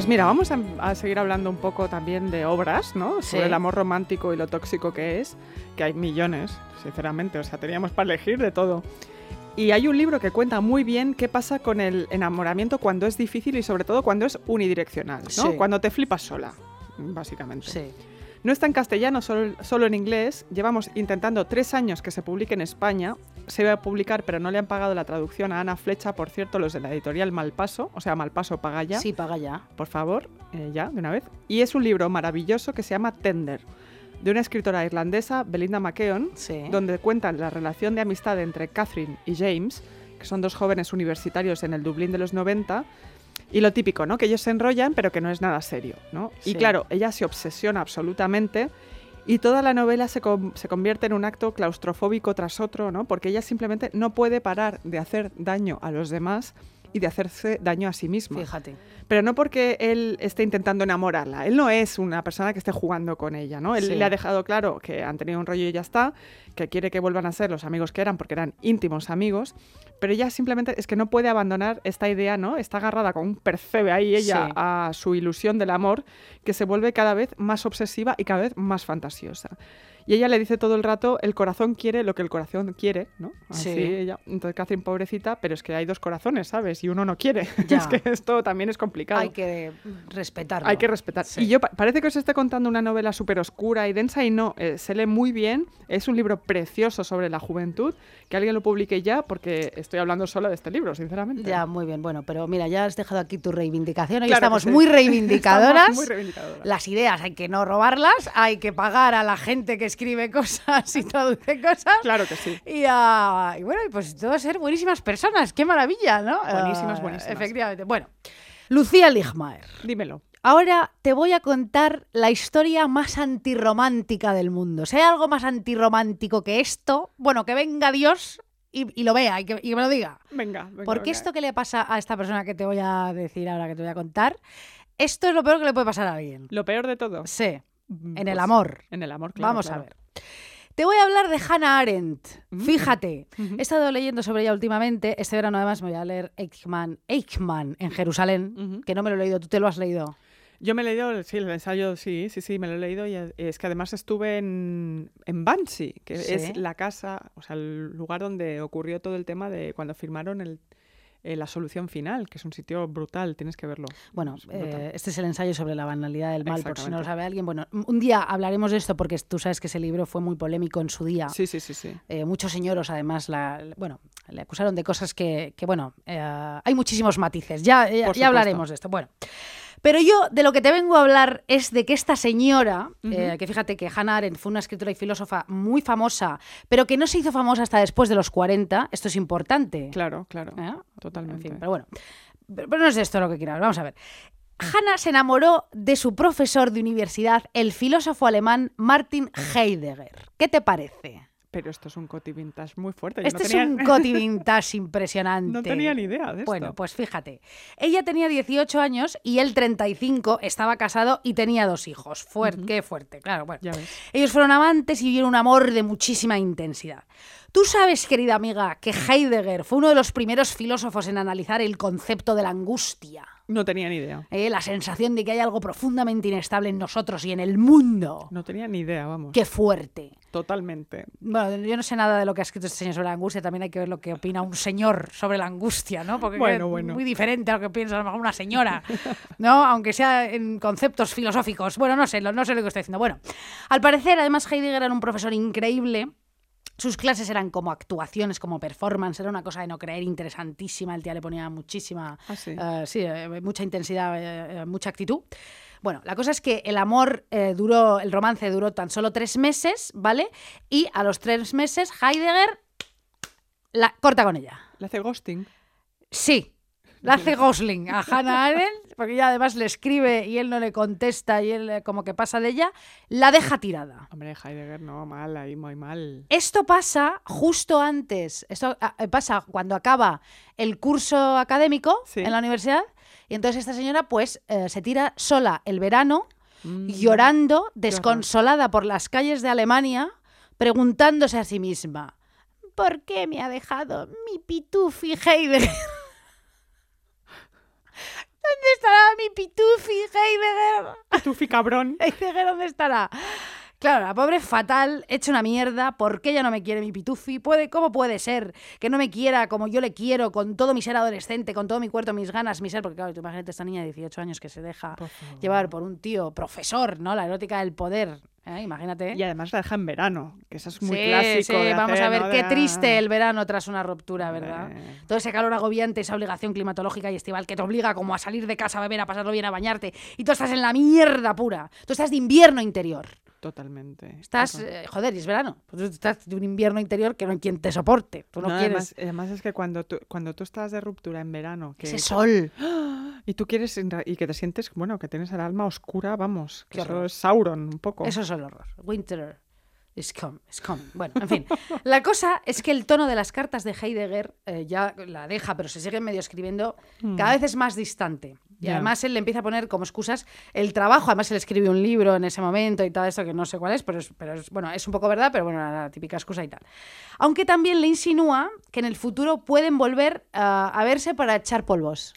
Pues mira, vamos a, a seguir hablando un poco también de obras, ¿no? Sobre el amor romántico y lo tóxico que es, que hay millones, sinceramente, o sea, teníamos para elegir de todo. Y hay un libro que cuenta muy bien qué pasa con el enamoramiento cuando es difícil y sobre todo cuando es unidireccional, ¿no? Sí. Cuando te flipas sola, básicamente. Sí. No está en castellano, solo, solo en inglés. Llevamos intentando tres años que se publique en España. Se iba a publicar, pero no le han pagado la traducción a Ana Flecha, por cierto, los de la editorial Malpaso. O sea, Malpaso paga ya. Sí, paga ya. Por favor, eh, ya, de una vez. Y es un libro maravilloso que se llama Tender, de una escritora irlandesa, Belinda McKeown, Sí. donde cuentan la relación de amistad entre Catherine y James, que son dos jóvenes universitarios en el Dublín de los 90. Y lo típico, ¿no? Que ellos se enrollan, pero que no es nada serio, ¿no? Sí. Y claro, ella se obsesiona absolutamente y toda la novela se, se convierte en un acto claustrofóbico tras otro, ¿no? Porque ella simplemente no puede parar de hacer daño a los demás y de hacerse daño a sí misma. Fíjate. Pero no porque él esté intentando enamorarla. Él no es una persona que esté jugando con ella, ¿no? Él Sí. le ha dejado claro que han tenido un rollo y ya está, que quiere que vuelvan a ser los amigos que eran porque eran íntimos amigos, pero ella simplemente es que no puede abandonar esta idea, ¿no? Está agarrada con un percebe ahí ella Sí. a su ilusión del amor, que se vuelve cada vez más obsesiva y cada vez más fantasiosa. Y ella le dice todo el rato, el corazón quiere lo que el corazón quiere, ¿no? Así Sí. ella. Entonces Catherine, pobrecita, pero es que hay dos corazones, ¿sabes? Y uno no quiere. Ya. es que esto también es complicado. Hay que respetarlo. Hay que respetar. Sí. Y yo pa- parece que os esté contando una novela súper oscura y densa y no, eh, se lee muy bien. Es un libro precioso sobre la juventud. Que alguien lo publique ya porque estoy hablando solo de este libro, sinceramente. Ya, muy bien. Bueno, pero mira, ya has dejado aquí tu reivindicación. Hoy Claro estamos sí. muy reivindicadoras. Estamos muy reivindicadoras. Las ideas hay que no robarlas, hay que pagar a la gente que escribe cosas y traduce cosas. Claro que sí. Y, ah, y bueno, pues todo ser buenísimas personas. Qué maravilla, ¿no? Buenísimas, Ah, buenísimas. Efectivamente. Bueno, Lucía Ligmaer. Dímelo. Ahora te voy a contar la historia más antirromántica del mundo. Si hay algo más antirromántico que esto, bueno, que venga Dios y, y lo vea y que, y me lo diga. Venga, venga. Porque venga. esto que le pasa a esta persona que te voy a decir ahora, que te voy a contar, esto es lo peor que le puede pasar a alguien. Lo peor de todo. Sí, Mm, en el pues, amor. En el amor, claro. Vamos claro. a ver. Te voy a hablar de Hannah Arendt. Mm. Fíjate, he estado leyendo sobre ella últimamente. Este verano además me voy a leer Eichmann, Eichmann en Jerusalén, que no me lo he leído. ¿Tú te lo has leído? Yo me he leído, sí, el ensayo, sí, sí, sí, me lo he leído y es que además estuve en, en Banshee, que Sí. es la casa, o sea, el lugar donde ocurrió todo el tema de cuando firmaron el, eh, la solución final, que es un sitio brutal, tienes que verlo. Bueno, Es eh, este es el ensayo sobre la banalidad del mal, por si no lo sabe alguien. Bueno, un día hablaremos de esto porque tú sabes que ese libro fue muy polémico en su día. Sí, sí, sí, sí. Eh, muchos señoros, además, la, bueno, le acusaron de cosas que, que, bueno, hay muchísimos matices. Ya, ya, ya hablaremos de esto. Bueno, pero yo de lo que te vengo a hablar es de que esta señora, eh, que fíjate que Hannah Arendt fue una escritora y filósofa muy famosa, pero que no se hizo famosa hasta después de los 40, esto es importante. Claro, claro. ¿eh? Totalmente. En fin, pero bueno, pero, pero no es esto lo que quiero. Vamos a ver. Hannah se enamoró de su profesor de universidad, el filósofo alemán Martin Heidegger. ¿Qué te parece? Pero esto es un coti vintage muy fuerte. yo Este no es un coti vintage impresionante. No tenía ni idea de esto. Bueno, pues fíjate. Ella tenía 18 años y él 35, estaba casado y tenía dos hijos. Fuerte, Qué fuerte, claro. Bueno. Ya ves. Ellos fueron amantes y vivieron un amor de muchísima intensidad. Tú sabes, querida amiga, que Heidegger fue uno de los primeros filósofos en analizar el concepto de la angustia. No tenía ni idea. ¿eh? La sensación de que hay algo profundamente inestable en nosotros y en el mundo. No tenía ni idea, vamos. Qué fuerte. Totalmente. Bueno, yo no sé nada de lo que ha escrito este señor sobre la angustia, también hay que ver lo que opina un señor sobre la angustia, ¿no? Porque Bueno, es bueno. muy diferente a lo que piensa a lo mejor una señora, ¿no? Aunque sea en conceptos filosóficos. Bueno, no sé, lo- no sé lo que estoy diciendo. Bueno, al parecer, además, Heidegger era un profesor increíble. Sus clases eran como actuaciones, como performance, era una cosa de no creer interesantísima. El tía le ponía muchísima, Ah, sí. eh, sí, eh, mucha intensidad, eh, mucha actitud. Bueno, la cosa es que el amor eh, duró, el romance duró tan solo tres meses, ¿vale? Y a los tres meses Heidegger la corta con ella. Le hace ghosting. Sí, la hace Gosling a Hannah Arendt, porque ella además le escribe y él no le contesta y él eh, como que pasa de ella, la deja tirada. Hombre, Heidegger, no, mal, ahí muy mal. Esto pasa justo antes, esto ah, eh, pasa cuando acaba el curso académico Sí. en la universidad y entonces esta señora pues eh, se tira sola el verano Mm. llorando, desconsolada por las calles de Alemania, preguntándose a sí misma, ¿por qué me ha dejado mi pitufi Heidegger? ¿Dónde estará mi pitufi, Heidegger? Tufi cabrón. Heidegger, ¿dónde estará? Claro, la pobre fatal, hecha una mierda, ¿por qué ella no me quiere mi pitufi? ¿Puede, ¿Cómo puede ser que no me quiera como yo le quiero, con todo mi ser adolescente, con todo mi cuerpo, mis ganas, mi ser? Porque claro, tú imagínate esta niña de 18 años que se deja llevar por un tío profesor, ¿no? La erótica del poder, ¿eh? imagínate. Y además la deja en verano, que eso es muy sí, clásico. sí, de vamos hacer, a ver ¿no? qué De, triste ah, el verano tras una ruptura, ¿verdad? Todo ese calor agobiante, esa obligación climatológica y estival que te obliga como a salir de casa a beber, a pasarlo bien, a bañarte. Y tú estás en la mierda pura. Tú estás de invierno interior. Totalmente. Estás, eh, joder, y es verano. Pues estás de un invierno interior que no hay quien te soporte. Tú no, No, quieres además, además es que cuando tú, cuando tú estás de ruptura en verano que, ese sol. y tú quieres y que te sientes bueno que tienes el alma oscura vamos que Qué eso horror. es Sauron un poco Eso es el horror. Winter is come, is coming. Bueno, en fin. La cosa es que el tono de las cartas de Heidegger eh, ya la deja, pero se sigue medio escribiendo, cada vez es más distante. Y Hmm. Además él le empieza a poner como excusas el trabajo. Además él escribe un libro en ese momento y todo esto que no sé cuál es, pero, es, pero es, bueno, es un poco verdad, pero bueno, la típica excusa y tal. Aunque también le insinúa que en el futuro pueden volver a verse para echar polvos.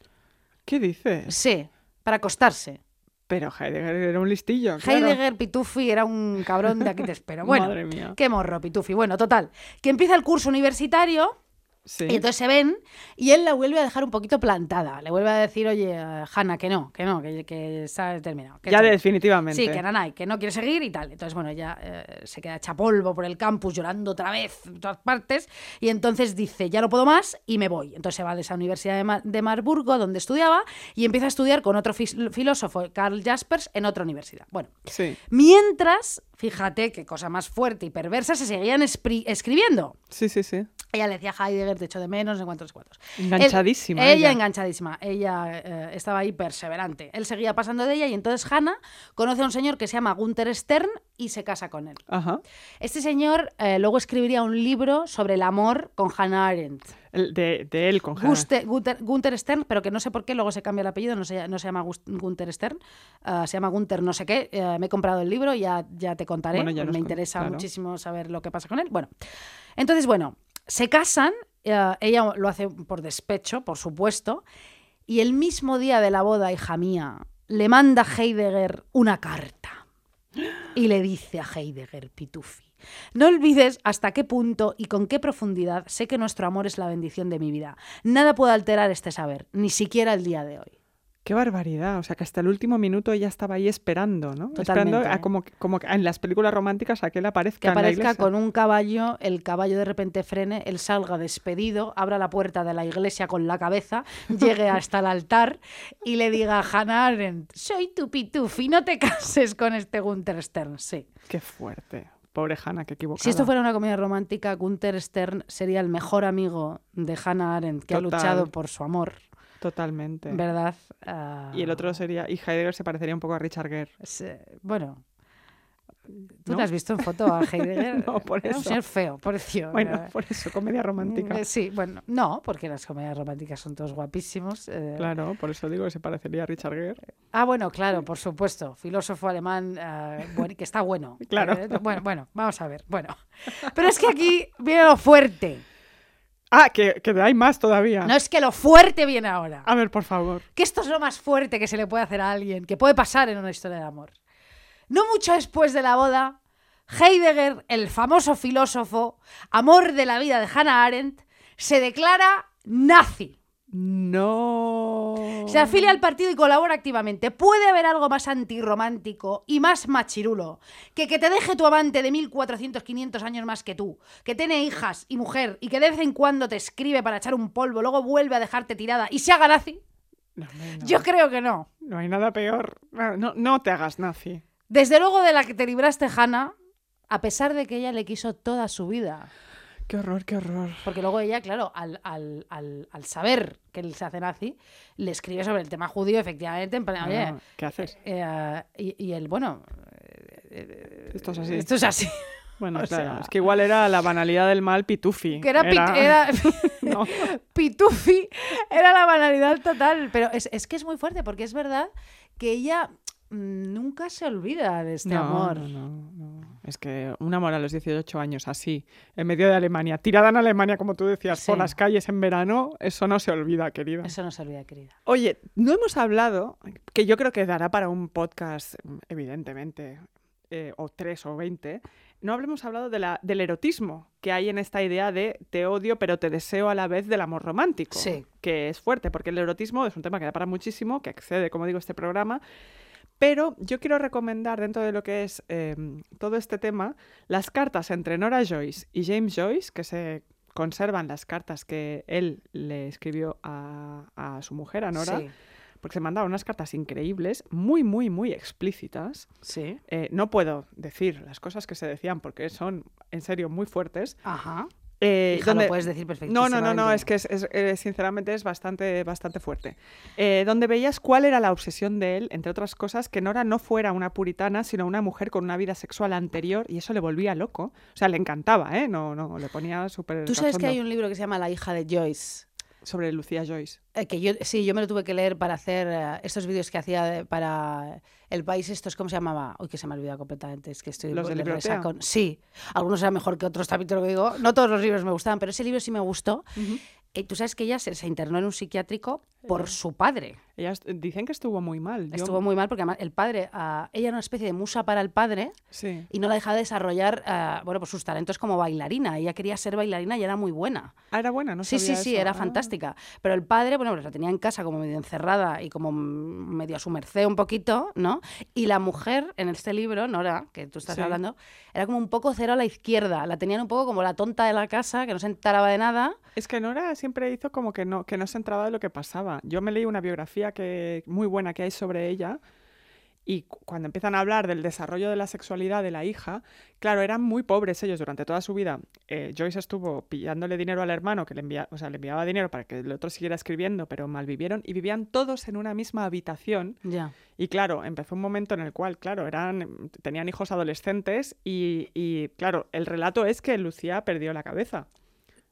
¿qué dices? Sí, para acostarse. Pero Heidegger era un listillo claro. Heidegger, Pitufi, era un cabrón de aquí te espero. Bueno, Madre mía. qué morro, Pitufi. Bueno, total. Que empieza el curso universitario sí y entonces se ven y él la vuelve a dejar un poquito plantada. Le vuelve a decir, oye, Hanna, que no, que no, que, que está terminado. que ya definitivamente Sí, que Nanay, que no quiere seguir y tal. Entonces, bueno, ya eh, se queda hecha polvo por el campus, llorando otra vez en todas partes. Y entonces dice, ya no puedo más y me voy. Entonces se va de esa universidad de, de Marburgo, donde estudiaba, y empieza a estudiar con otro fis- filósofo, Karl Jaspers, en otra universidad. Bueno, sí mientras, fíjate qué cosa más fuerte y perversa, se seguían escribiendo. sí sí sí Ella le decía a Heidegger, te echo de menos, en cuantos cuantos. Enganchadísima Él- ella, ella. enganchadísima. Ella eh, estaba ahí perseverante. Él seguía pasando de ella y entonces Hannah conoce a un señor que se llama Gunther Stern y se casa con él. ajá Este señor eh, luego escribiría un libro sobre el amor con Hannah Arendt. De, de él con. Guste- Gunther, Gunther Stern, pero que no sé por qué luego se cambia el apellido, no se, no se llama Gus- Gunther Stern, ah, se llama Gunther no sé qué. eh, me he comprado el libro y ya, ya te contaré. Bueno, ya me con- interesa claro. muchísimo saber lo que pasa con él. Bueno, entonces, bueno, se casan, eh, ella lo hace por despecho, por supuesto, y el mismo día de la boda, hija mía, le manda a Heidegger una carta y le dice a Heidegger, Pitufi, no olvides hasta qué punto y con qué profundidad sé que nuestro amor es la bendición de mi vida. Nada puede alterar este saber, ni siquiera el día de hoy. Qué barbaridad. O sea, que hasta el último minuto ella estaba ahí esperando, ¿no? Totalmente, Esperando a ¿eh? como, que- como en las películas románticas a que él aparezca Que en la aparezca iglesia. con un caballo, el caballo de repente frene, él salga despedido, abra la puerta de la iglesia con la cabeza, llegue hasta el altar y le diga a Hannah Arendt, soy tu pitufi, no te cases con este Gunther Stern. Sí. Qué fuerte. Pobre Hannah, qué equivocada. Si esto fuera una comedia romántica, Gunther Stern sería el mejor amigo de Hannah Arendt, que ha luchado por su amor, Totalmente. ¿verdad? Y el otro sería... Y Heidegger se parecería un poco a Richard Gere. se- bueno, ¿tú ¿No? te has visto en foto a Heidegger? No, por Era un eso. señor feo, pareció. Bueno, era- por eso, comedia romántica. Eh, Sí, bueno, no, porque las comedias románticas son todos guapísimos. eh. Claro, por eso digo que se parecería a Richard Gere. Ah, bueno, claro, por supuesto. Filósofo alemán eh, que está bueno. Claro. Eh, bueno, bueno, vamos a ver. Bueno. Pero es que aquí viene lo fuerte. Ah, que, que hay más todavía. No es que lo fuerte viene ahora. A ver, por favor. Que esto es lo más fuerte que se le puede hacer a alguien, que puede pasar en una historia de amor. No mucho después de la boda, Heidegger, el famoso filósofo, amor de la vida de Hannah Arendt, se declara nazi. No. Se afilia al partido y colabora activamente. ¿Puede haber algo más antirromántico y más machirulo que que te deje tu amante de 1400, 500 años más que tú, que tiene hijas y mujer y que de vez en cuando te escribe para echar un polvo, luego vuelve a dejarte tirada y se haga nazi? No, no. Yo creo que no. No hay nada peor. No, no te hagas nazi. Desde luego de la que te libraste, Hannah, a pesar de que ella le quiso toda su vida. Qué horror, qué horror. Porque luego ella, claro, al, al- al- al saber que él se hace nazi, le escribe sobre el tema judío, efectivamente, en plan, oye, ¿Qué haces? eh, y, y él, bueno, Esto es así. esto es así. Bueno, o claro. sea- Es que igual era la banalidad del mal pitufi. Que era, era- No. pitufi, era la banalidad total. Pero es, es que es muy fuerte, porque es verdad que ella nunca se olvida de este no, amor. No, no, no. Es que un amor a los 18 años así, en medio de Alemania, tirada en Alemania, como tú decías, por las calles en verano, eso no se olvida, querida. Eso no se olvida, querida. Oye, no hemos hablado, que yo creo que dará para un podcast, evidentemente, eh, o tres o veinte, no hablemos hablado de la, del erotismo que hay en esta idea de te odio pero te deseo a la vez del amor romántico, Sí. que es fuerte, porque el erotismo es un tema que da para muchísimo, que excede, como digo, este programa. Pero yo quiero recomendar dentro de lo que es eh, todo este tema las cartas entre Nora Joyce y James Joyce, que se conservan las cartas que él le escribió a, a su mujer, a Nora, Sí, porque se mandaban unas cartas increíbles, muy, muy, muy explícitas. sí. Eh, no puedo decir las cosas que se decían porque son, en serio, muy fuertes. Ajá. Eh, Hija, lo donde- puedes decir no, no, no, no, es que es, es, eh, sinceramente es bastante, bastante fuerte. Eh, donde veías cuál era la obsesión de él, entre otras cosas, que Nora no fuera una puritana, sino una mujer con una vida sexual anterior, y eso le volvía loco. O sea, le encantaba, ¿eh? No, no, le ponía súper. Tú sabes que hay un libro que se llama La hija de Joyce. Sobre Lucía Joyce. eh, que yo, sí, yo me lo tuve que leer para hacer eh, estos vídeos que hacía de- para el país, estos, ¿cómo se llamaba? Uy, que se me ha olvidado completamente, es que estoy ¿Los de resacón. Sí, algunos eran mejor que otros, también te lo digo. No todos los libros me gustaban, pero ese libro sí me gustó. Eh, Tú sabes que ella se, se internó en un psiquiátrico por su padre. Ellas dicen que estuvo muy mal. Yo- Estuvo muy mal porque además el padre, ah, ella era una especie de musa para el padre Sí. y no la dejaba desarrollar, ah, bueno, pues sus talentos como bailarina. Ella quería ser bailarina y era muy buena. Ah, era buena, ¿no? Sí, sí, sabía sí, eso. era Ah. fantástica. Pero el padre, bueno, pues la tenía en casa como medio encerrada y como medio a su merced un poquito, ¿no? Y la mujer en este libro, Nora, que tú estás Sí. hablando, era como un poco cero a la izquierda. La tenían un poco como la tonta de la casa, que no se enteraba de nada. Es que Nora siempre hizo como que no, que no se entraba de lo que pasaba. Yo me leí una biografía que, muy buena que hay sobre ella y cu- cuando empiezan a hablar del desarrollo de la sexualidad de la hija, claro, eran muy pobres ellos durante toda su vida. Eh, Joyce estuvo pillándole dinero al hermano, que le, envía, o sea, le enviaba dinero para que el otro siguiera escribiendo, pero malvivieron y vivían todos en una misma habitación. Ya. Y claro, empezó un momento en el cual, claro, eran, tenían hijos adolescentes y, y, claro, el relato es que Lucía perdió la cabeza.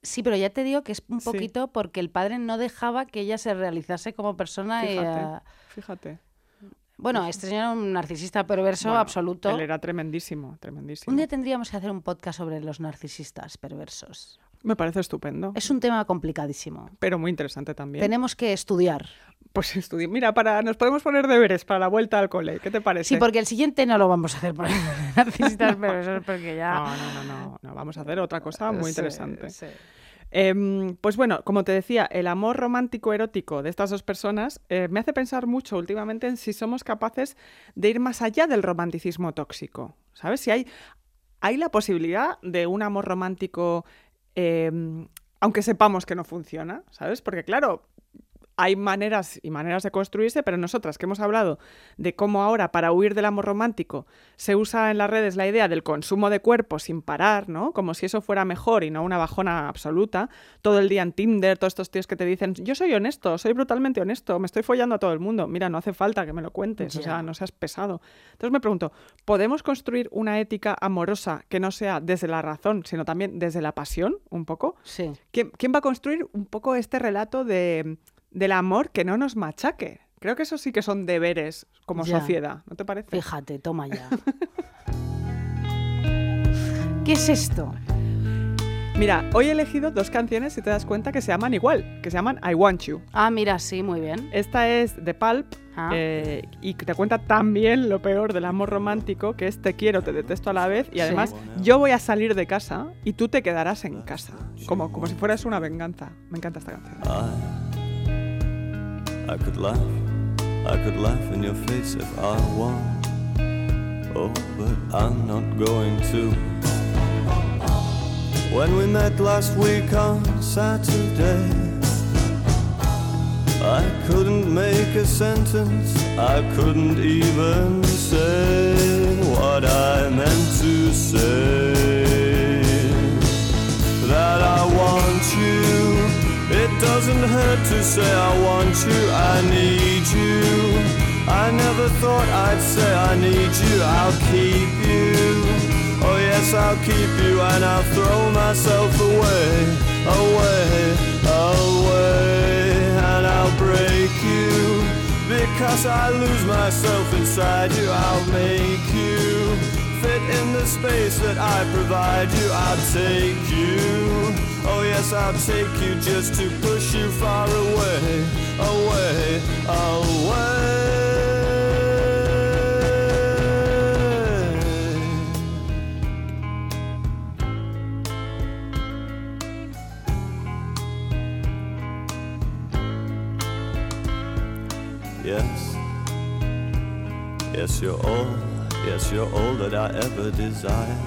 Sí, pero ya te digo que es un Sí. poquito porque el padre no dejaba que ella se realizase como persona. y, Fíjate, fíjate. Bueno, este señor era un narcisista perverso Bueno, absoluto. Él era tremendísimo, tremendísimo. Un día tendríamos que hacer un podcast sobre los narcisistas perversos. Me parece estupendo, Es un tema complicadísimo. pero muy interesante también. Tenemos que estudiar. Pues estudi- Mira, para, nos podemos poner deberes para la vuelta al cole. ¿Qué te parece? Sí, porque el siguiente no lo vamos a hacer por narcisistas perversos, porque ya... No, no, no, no, no, Vamos a hacer otra cosa muy Sí, interesante. sí. Em, pues bueno, como te decía, el amor romántico erótico de estas dos personas eh, me hace pensar mucho últimamente en si somos capaces de ir más allá del romanticismo tóxico. ¿Sabes? Si hay, hay la posibilidad de un amor romántico, em, aunque sepamos que no funciona, ¿sabes? Porque claro, hay maneras y maneras de construirse, pero nosotras que hemos hablado de cómo ahora para huir del amor romántico se usa en las redes la idea del consumo de cuerpos sin parar, ¿no? Como si eso fuera mejor y no una bajona absoluta. Todo el día en Tinder, todos estos tíos que te dicen, yo soy honesto, soy brutalmente honesto, me estoy follando a todo el mundo. Mira, no hace falta que me lo cuentes, o sea, no seas pesado. Entonces me pregunto, ¿podemos construir una ética amorosa que no sea desde la razón, sino también desde la pasión, un poco? Sí. ¿Quién, quién va a construir un poco este relato de, del amor que no nos machaque? Creo que eso sí que son deberes como Ya. sociedad, ¿no te parece? Fíjate, toma ya. ¿Qué es esto? Mira, hoy he elegido dos canciones, si te das cuenta, que se llaman igual, que se llaman I Want You. Ah, mira, sí, muy bien. Esta es de Pulp Ah. eh, y te cuenta también lo peor del amor romántico, que es te quiero, te detesto a la vez y Sí. además yo voy a salir de casa y tú te quedarás en casa, como, como si fueras una venganza. Me encanta esta canción. I could laugh, I could laugh in your face if I want. Oh, but I'm not going to. When we met last week on Saturday, I couldn't make a sentence, I couldn't even say what I meant to say that I want you. It doesn't hurt to say I want you, I need you. I never thought I'd say I need you, I'll keep you. Oh yes, I'll keep you and I'll throw myself away, away, away, and I'll break you. Because I lose myself inside you, I'll make you fit in the space that I provide you. I'll take you. Oh, yes, I'll take you just to push you far away, away, away. Yes, yes, you're all, yes, you're all that I ever desired.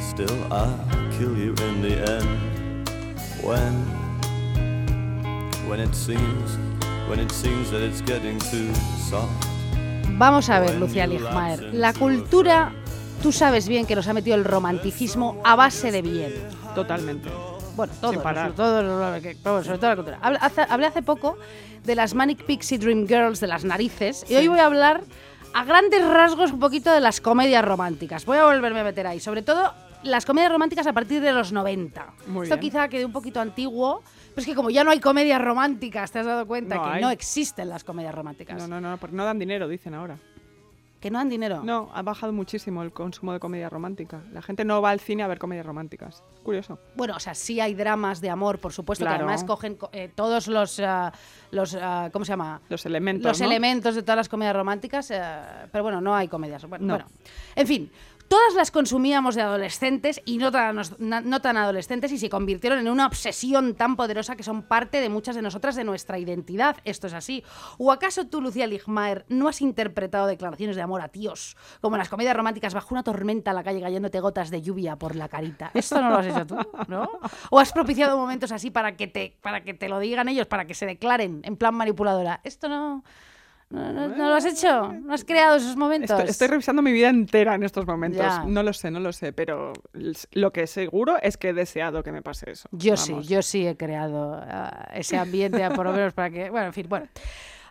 Still, I'll kill you in the end. When, when it seems, when it seems that it's getting too soft. Vamos a ver, Lucía Ligmaer. La cultura, tú sabes bien que nos ha metido el romanticismo a base de bien. Totalmente. Bueno, todos, Sin parar. todos, todos, sobre todo la cultura. Hablé hace poco de las Manic Pixie Dream Girls de las narices y hoy voy a hablar a grandes rasgos un poquito de las comedias románticas. Voy a volverme a meter ahí, sobre todo las comedias románticas a partir de los 90. Muy Esto bien. quizá quede un poquito antiguo, pero es que como ya no hay comedias románticas, te has dado cuenta No que hay. no existen las comedias románticas. No, no, no, porque no dan dinero, dicen ahora. Que no dan dinero. No, ha bajado muchísimo el consumo de comedia romántica. La gente no va al cine a ver comedias románticas. Curioso. Bueno, o sea, sí hay dramas de amor, por supuesto, Claro. que además cogen co- eh, todos los, ah, los ah, ¿cómo se llama? Los elementos. los ¿no? elementos de todas las comedias románticas, eh, pero bueno, no hay comedias. Bueno, No. bueno. en fin. Todas las consumíamos de adolescentes y no tan, no tan adolescentes y se convirtieron en una obsesión tan poderosa que son parte de muchas de nosotras de nuestra identidad. Esto es así. ¿O acaso tú, Lucía Ligmaer, no has interpretado declaraciones de amor a tíos como en las comedias románticas bajo una tormenta a la calle cayéndote gotas de lluvia por la carita? Esto no lo has hecho tú, ¿no? ¿O has propiciado momentos así para que te, para que te lo digan ellos, para que se declaren en plan manipuladora? Esto no... ¿No, no- no lo has hecho? ¿No has creado esos momentos? Estoy, estoy revisando mi vida entera en estos momentos. Ya. No lo sé, no lo sé, pero lo que seguro es que he deseado que me pase eso. Yo sí, yo sí he creado ah, ese ambiente, por lo menos para que. Bueno, en fin, bueno.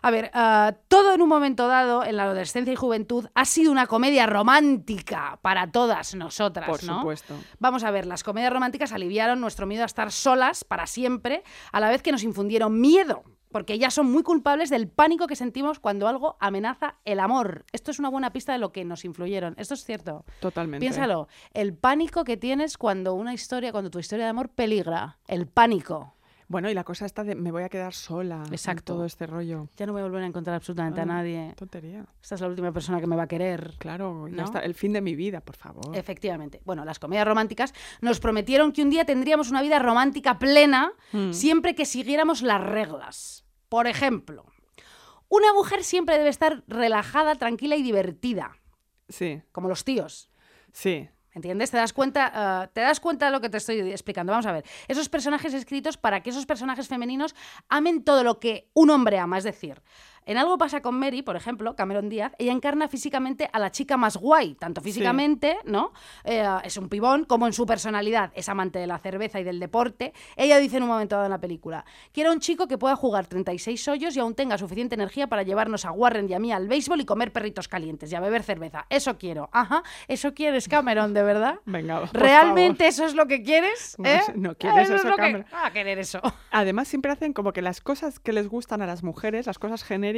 A ver, ah, todo en un momento dado, en la adolescencia y juventud, ha sido una comedia romántica para todas nosotras, Por ¿no? supuesto. Vamos a ver, las comedias románticas aliviaron nuestro miedo a estar solas para siempre, a la vez que nos infundieron miedo, porque ellas son muy culpables del pánico que sentimos cuando algo amenaza el amor. Esto es una buena pista de lo que nos influyeron. Esto es cierto. Totalmente. Piénsalo, el pánico que tienes cuando una historia, cuando tu historia de amor peligra, el pánico. Bueno, y la cosa está de me voy a quedar sola. en Exacto. todo este rollo. Ya no voy a volver a encontrar absolutamente a nadie. Tontería. Esta es la última persona que me va a querer. Claro, está. El fin de mi vida, por favor. Efectivamente. Bueno, las comedias románticas nos prometieron que un día tendríamos una vida romántica plena Mm. siempre que siguiéramos las reglas. Por ejemplo, una mujer siempre debe estar relajada, tranquila y divertida, Sí, como los tíos. sí. ¿Entiendes? ¿Te das cuenta, ah, te das cuenta de lo que te estoy explicando? Vamos a ver. Esos personajes escritos para que esos personajes femeninos amen todo lo que un hombre ama. Es decir, en algo pasa con Mary, por ejemplo, Cameron Díaz, ella encarna físicamente a la chica más guay, tanto físicamente, ¿no? Eh, es un pibón, como en su personalidad. Es amante de la cerveza y del deporte. Ella dice en un momento dado en la película, quiero un chico que pueda jugar 36 hoyos y aún tenga suficiente energía para llevarnos a Warren y a mí al béisbol y comer perritos calientes y a beber cerveza. Eso quiero. Ajá, eso quieres, Cameron, ¿de verdad? Venga, ¿Realmente eso es lo que quieres? No ¿Eh? no quieres es eso, lo que- Cameron. Ah, querer eso. Además, siempre hacen como que las cosas que les gustan a las mujeres, las cosas genéricas,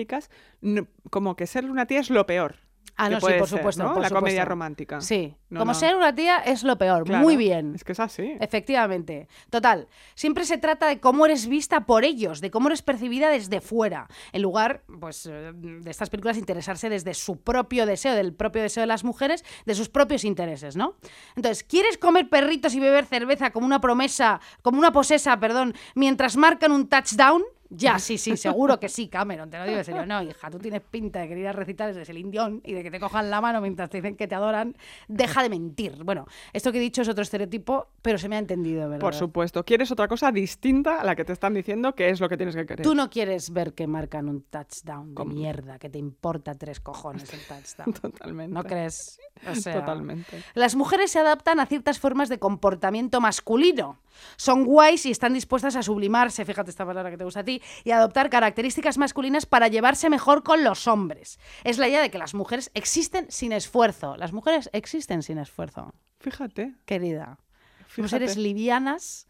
no- como que ser una tía es lo peor. Ah, no, sí, por ser, supuesto. ¿no? por La comedia romántica. Sí. No, Como no. ser una tía es lo peor. Claro, Muy bien. Es que es así. Efectivamente. Total. Siempre se trata de cómo eres vista por ellos, de cómo eres percibida desde fuera, en lugar, pues, eh, de estas películas interesarse desde su propio deseo, del propio deseo de las mujeres, de sus propios intereses, ¿no? Entonces, ¿quieres comer perritos y beber cerveza como una promesa, como una posesa, perdón, mientras marcan un touchdown? Ya, sí, sí, seguro que sí, Cameron, te lo digo en serio. No, hija, tú tienes pinta de querer ir a recitales de Celine Dion y de que te cojan la mano mientras te dicen que te adoran. Deja de mentir. Bueno, esto que he dicho es otro estereotipo, pero se me ha entendido, ¿verdad? Por supuesto. ¿Quieres otra cosa distinta a la que te están diciendo que es lo que tienes que querer? Tú no quieres ver que marcan un touchdown de mierda, que te importa tres cojones el touchdown. Totalmente. ¿No crees? O sea, Totalmente. Las mujeres se adaptan a ciertas formas de comportamiento masculino. Son guays y están dispuestas a sublimarse, fíjate esta palabra que te gusta a ti, y adoptar características masculinas para llevarse mejor con los hombres. Es la idea de que las mujeres existen sin esfuerzo. Las mujeres existen sin esfuerzo, Fíjate. querida. Somos seres livianas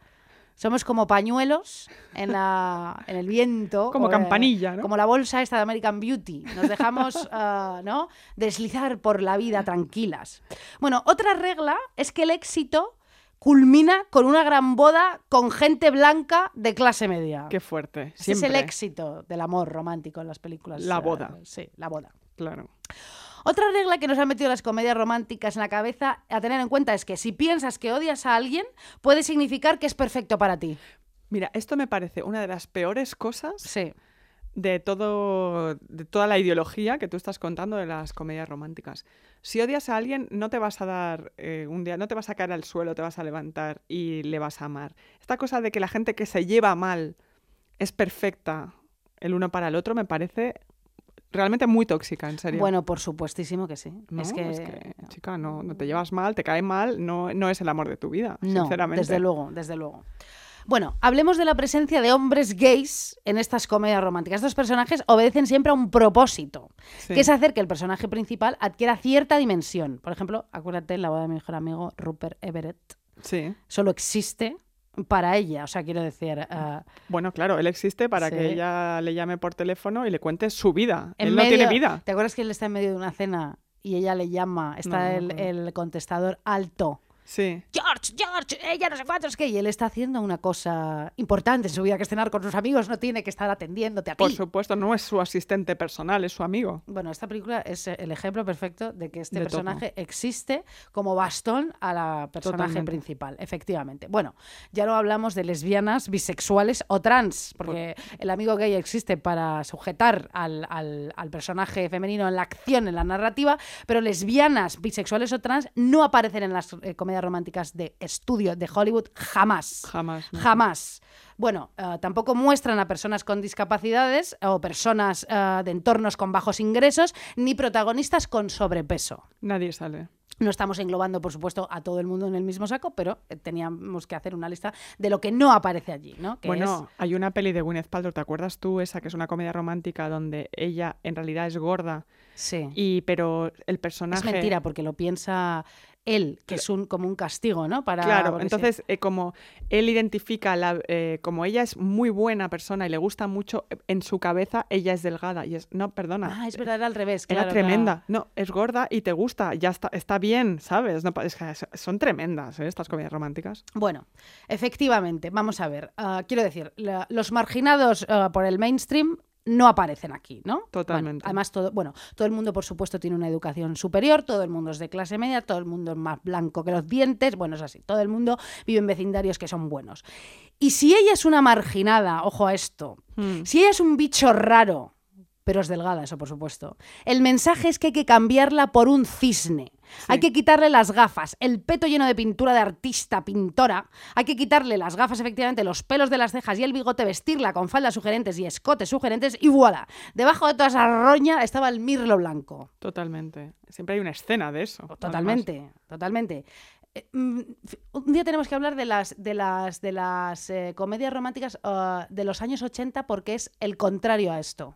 Somos como pañuelos en, la, en el viento. Como eh, campanilla, ¿no? Como la bolsa esta de American Beauty. Nos dejamos ah, ¿no? deslizar por la vida tranquilas. Bueno, otra regla es que el éxito culmina con una gran boda con gente blanca de clase media. Qué fuerte. Ese es el éxito del amor romántico en las películas. La eh, boda. sí, la boda. Claro. Otra regla que nos han metido las comedias románticas en la cabeza a tener en cuenta es que si piensas que odias a alguien, puede significar que es perfecto para ti. Mira, esto me parece una de las peores cosas Sí. De todo de toda la ideología que tú estás contando de las comedias románticas. Si odias a alguien, no te vas a dar eh, un día, no te vas a caer al suelo, te vas a levantar y le vas a amar. Esta cosa de que la gente que se lleva mal es perfecta el uno para el otro me parece realmente muy tóxica, en serio. Bueno, por supuestísimo que sí. No, es que, chica, no, no te llevas mal, te cae mal, no, no es el amor de tu vida, no, sinceramente. desde luego, desde luego. Bueno, hablemos de la presencia de hombres gays en estas comedias románticas. Estos personajes obedecen siempre a un propósito, Sí. que es hacer que el personaje principal adquiera cierta dimensión. Por ejemplo, acuérdate en la boda de mi mejor amigo Rupert Everett. Sí. Solo existe para ella. O sea, quiero decir, ah, Bueno, claro, él existe para Sí. que ella le llame por teléfono y le cuente su vida. en él no tiene vida. ¿Te acuerdas que él está en medio de una cena y ella le llama? Está No, no me el, acuerdo. el contestador alto. Sí. George, George, ella no sé cuántos que y él está haciendo una cosa importante en su vida, que es cenar con sus amigos, no tiene que estar atendiéndote a ti. Por supuesto, no es su asistente personal, es su amigo. Bueno, esta película es el ejemplo perfecto de que este De personaje existe como bastón a la personaje Totalmente. principal, efectivamente. Bueno, ya no hablamos de lesbianas, bisexuales o trans, porque el amigo gay existe para sujetar al, al- al personaje femenino en la acción, en la narrativa, pero lesbianas, bisexuales o trans no aparecen en las eh, comedias románticas de estudio de Hollywood jamás. Jamás. ¿no? Jamás. Bueno, eh, tampoco muestran a personas con discapacidades o personas eh, de entornos con bajos ingresos, ni protagonistas con sobrepeso. Nadie sale. No estamos englobando, por supuesto, a todo el mundo en el mismo saco, pero eh, teníamos que hacer una lista de lo que no aparece allí, ¿no? Que Bueno, hay una peli de Gwyneth Paltrow, ¿te acuerdas tú? Esa que es una comedia romántica donde ella en realidad es gorda, sí. y pero el personaje... Es mentira, porque lo piensa él, que es un, como un castigo, ¿no? Para, Claro, sí. entonces eh, como él identifica, la, eh, como ella es muy buena persona y le gusta mucho, eh, en su cabeza ella es delgada y es, no, perdona, Ah, es verdad, era al revés. era claro, claro. tremenda, no, es gorda y te gusta, ya está, está bien, ¿sabes? No, es que son tremendas ¿eh? estas comedias románticas. Bueno, efectivamente, vamos a ver. ah, quiero decir, la- los marginados ah, por el mainstream no aparecen aquí, ¿no? Bueno, Totalmente. además, todo, bueno, todo el mundo, por supuesto, tiene una educación superior, todo el mundo es de clase media, todo el mundo es más blanco que los dientes, bueno, es así, todo el mundo vive en vecindarios que son buenos. Y si ella es una marginada, ojo a esto, Hmm. si ella es un bicho raro, pero es delgada, eso por supuesto, el mensaje es que hay que cambiarla por un cisne. Hay que quitarle las gafas, el peto lleno de pintura de artista, pintora. Hay que quitarle las gafas, efectivamente, los pelos de las cejas y el bigote, vestirla con faldas sugerentes y escotes sugerentes y voilà. Debajo de toda esa roña estaba el mirlo blanco. Totalmente. Siempre hay una escena de eso. además. Totalmente, totalmente. Eh, mm, Un día tenemos que hablar de las, de las, de las eh, comedias románticas ah, de los años 80 porque es el contrario a esto.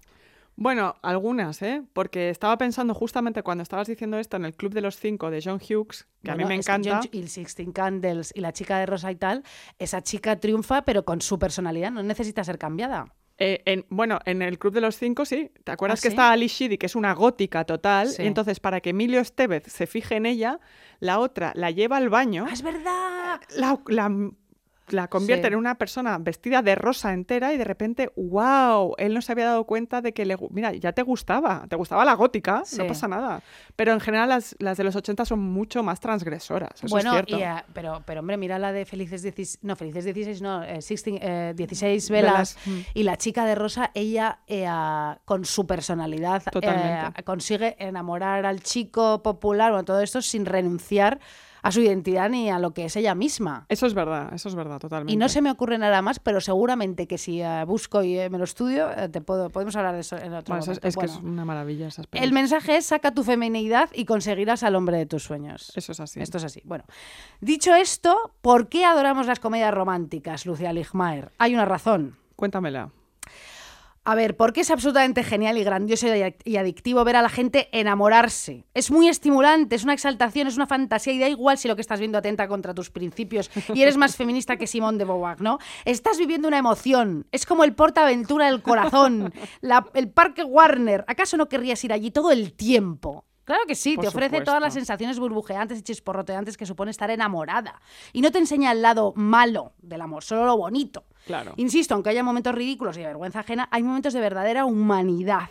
Bueno, algunas, ¿eh? Porque estaba pensando justamente cuando estabas diciendo esto en el Club de los Cinco de John Hughes, que a mí me encanta. John- y el Sixteen Candles y la chica de Rosa y tal, esa chica triunfa, pero con su personalidad, no necesita ser cambiada. Eh, en- bueno, en el Club de los Cinco sí. ¿Te acuerdas ¿Ah, que sí? está Ali Sheedy, que es una gótica total? Sí. Y entonces, para que Emilio Estevez se fije en ella, la otra la lleva al baño, ¡Ah, es verdad! la, la- la convierte Sí. en una persona vestida de rosa entera y de repente, wow, él no se había dado cuenta de que le... Mira, ya te gustaba, te gustaba la gótica, Sí. no pasa nada. Pero en general las, las de los 80 son mucho más transgresoras, eso bueno, es cierto. y, eh, pero, pero hombre, mira la de Felices 16, no, Felices 16, no, eh, 16, eh, 16 velas, Velas, mm. y la chica de Rosa, ella eh, con su personalidad consigue enamorar al chico popular, bueno, todo esto sin renunciar a su identidad ni a lo que es ella misma. Eso es verdad, eso es verdad, totalmente. Y no se me ocurre nada más, pero seguramente que si eh, busco y eh, me lo estudio, eh, te puedo, podemos hablar de eso en otro Bueno, eso es, momento. es que es una maravilla esas el mensaje es saca tu feminidad y conseguirás al hombre de tus sueños. Eso es así. Esto es así. Bueno, dicho esto, ¿por qué adoramos las comedias románticas, Lucia Ligmaer? Hay una razón. Cuéntamela. A ver, porque es absolutamente genial y grandioso y adic- y adictivo ver a la gente enamorarse. Es muy estimulante, es una exaltación, es una fantasía y da igual si lo que estás viendo atenta contra tus principios y eres más feminista que Simón de Beauvoir, ¿no? Estás viviendo una emoción. Es como el portaventura del corazón, el parque Warner. ¿Acaso no querrías ir allí todo el tiempo? Claro que sí, Por te ofrece todas las sensaciones burbujeantes y chisporroteantes que supone estar enamorada. Y no te enseña el lado malo del amor, solo lo bonito. Claro. Insisto, aunque haya momentos ridículos y de vergüenza ajena, hay momentos de verdadera humanidad.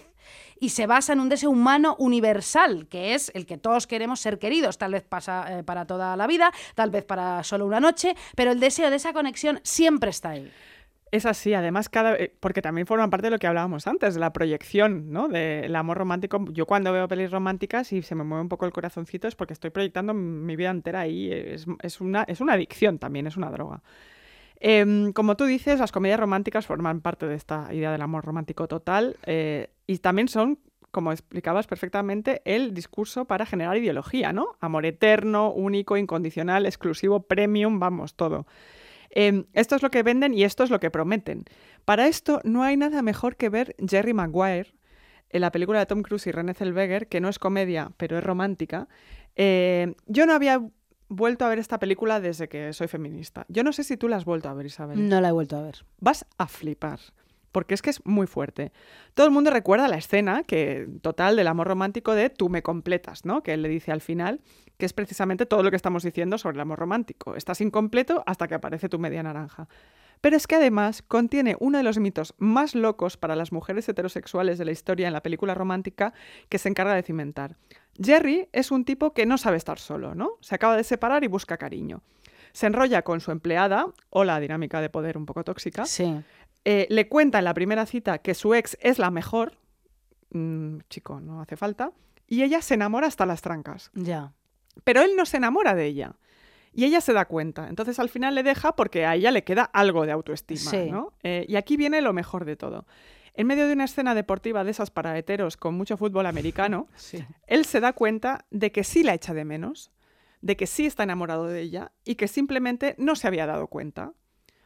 Y se basa en un deseo humano universal, que es el que todos queremos ser queridos, tal vez pasa, eh, para toda la vida, tal vez para solo una noche, pero el deseo de esa conexión siempre está ahí. Es así, además, cada, eh, porque también forma parte de lo que hablábamos antes, de la proyección, ¿no? Del amor romántico. Yo cuando veo pelis románticas y se me mueve un poco el corazoncito es porque estoy proyectando mi vida entera ahí. Es, es una, es una adicción también, es una droga. Em, como tú dices, las comedias románticas forman parte de esta idea del amor romántico total eh, y también son, como explicabas perfectamente, el discurso para generar ideología, ¿no? Amor eterno, único, incondicional, exclusivo, premium, vamos, todo. Em, esto es lo que venden y esto es lo que prometen. Para esto no hay nada mejor que ver Jerry Maguire, en la película de Tom Cruise y René Zellweger, que no es comedia, pero es romántica. Eh, yo no había vuelto a ver esta película desde que soy feminista. Yo no sé si tú la has vuelto a ver, Isabel. No la he vuelto a ver. Vas a flipar. Porque es que es muy fuerte. Todo el mundo recuerda la escena que, total del amor romántico de tú me completas, ¿no? Que él le dice al final, que es precisamente todo lo que estamos diciendo sobre el amor romántico. Estás incompleto hasta que aparece tu media naranja. Pero es que además contiene uno de los mitos más locos para las mujeres heterosexuales de la historia en la película romántica que se encarga de cimentar. Jerry es un tipo que no sabe estar solo, ¿no? Se acaba de separar y busca cariño. Se enrolla con su empleada, o la dinámica de poder un poco tóxica. Sí. Eh, le cuenta en la primera cita que su ex es la mejor. Mm, chico, no hace falta. Y ella se enamora hasta las trancas. Ya. Pero él no se enamora de ella. Y ella se da cuenta. Entonces al final le deja porque a ella le queda algo de autoestima. Sí. ¿no? Eh, y aquí viene lo mejor de todo. En medio de una escena deportiva de esas para heteros con mucho fútbol americano, él se da cuenta de que sí la echa de menos, de que sí está enamorado de ella y que simplemente no se había dado cuenta.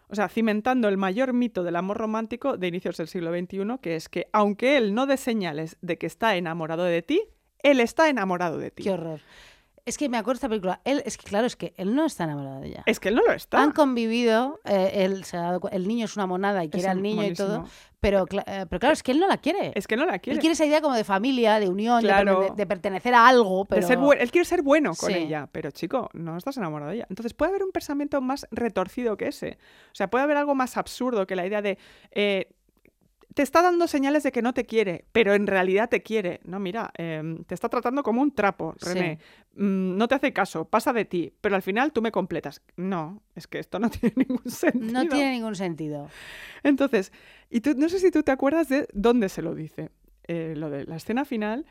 O sea, cimentando el mayor mito del amor romántico de inicios del siglo XXI, que es que aunque él no dé señales de que está enamorado de ti, él está enamorado de ti. Qué horror. Es que me acuerdo de esta película. Él, es que claro, es que él no está enamorado de ella. Es que él no lo está. Han convivido, eh, él se ha dado el niño es una monada y quiere Es al niño y todo, pero, eh, pero claro, es que él no la quiere. Es que no la quiere. Él quiere esa idea como de familia, de unión, de Claro. pertene- de, pertenecer a algo, De pero... ser Él quiere ser bueno con Sí. ella, pero chico, no estás enamorado de ella. Entonces puede haber un pensamiento más retorcido que ese. O sea, puede haber algo más absurdo que la idea de eh, te está dando señales de que no te quiere, pero en realidad te quiere. No, mira, em, te está tratando como un trapo, Sí. René. Mm, no te hace caso, pasa de ti, pero al final tú me completas. No, es que esto no tiene ningún sentido. No tiene ningún sentido. Entonces, y tú, no sé si tú te acuerdas de dónde se lo dice. Eh, lo de la escena final,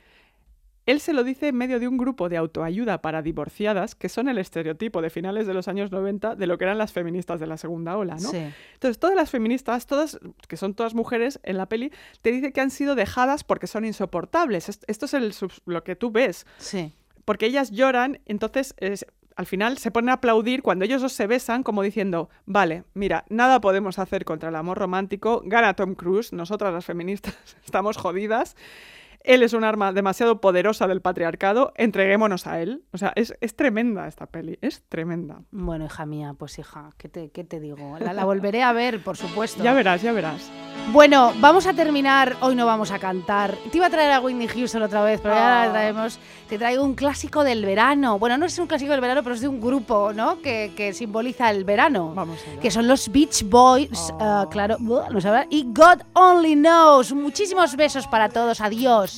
él se lo dice en medio de un grupo de autoayuda para divorciadas, que son el estereotipo de finales de los años 90 de lo que eran las feministas de la segunda ola, ¿no? Sí. Entonces, todas las feministas, todas, que son todas mujeres en la peli, te dice que han sido dejadas porque son insoportables. Est- Esto es el lo que tú ves Sí. porque ellas lloran, entonces es- al final se ponen a aplaudir cuando ellos dos se besan, como diciendo, vale, mira, nada podemos hacer contra el amor romántico, gana Tom Cruise, nosotras las feministas estamos jodidas, él es un arma demasiado poderosa del patriarcado, entreguémonos a él. O sea, es, es tremenda esta peli, es tremenda. Bueno, hija mía, pues hija, ¿qué te, qué te digo? La, la volveré a ver, por supuesto. Ya verás, ya verás. Bueno, vamos a terminar. Hoy no vamos a cantar. Te iba a traer a Whitney Houston otra vez, pero ya Ah. la traemos. Te traigo un clásico del verano. Bueno, no es un clásico del verano, pero es de un grupo, ¿no? Que, que simboliza el verano. Vamos allá. Que son los Beach Boys, Oh. ah, claro, no y God Only Knows. Muchísimos besos para todos. Adiós.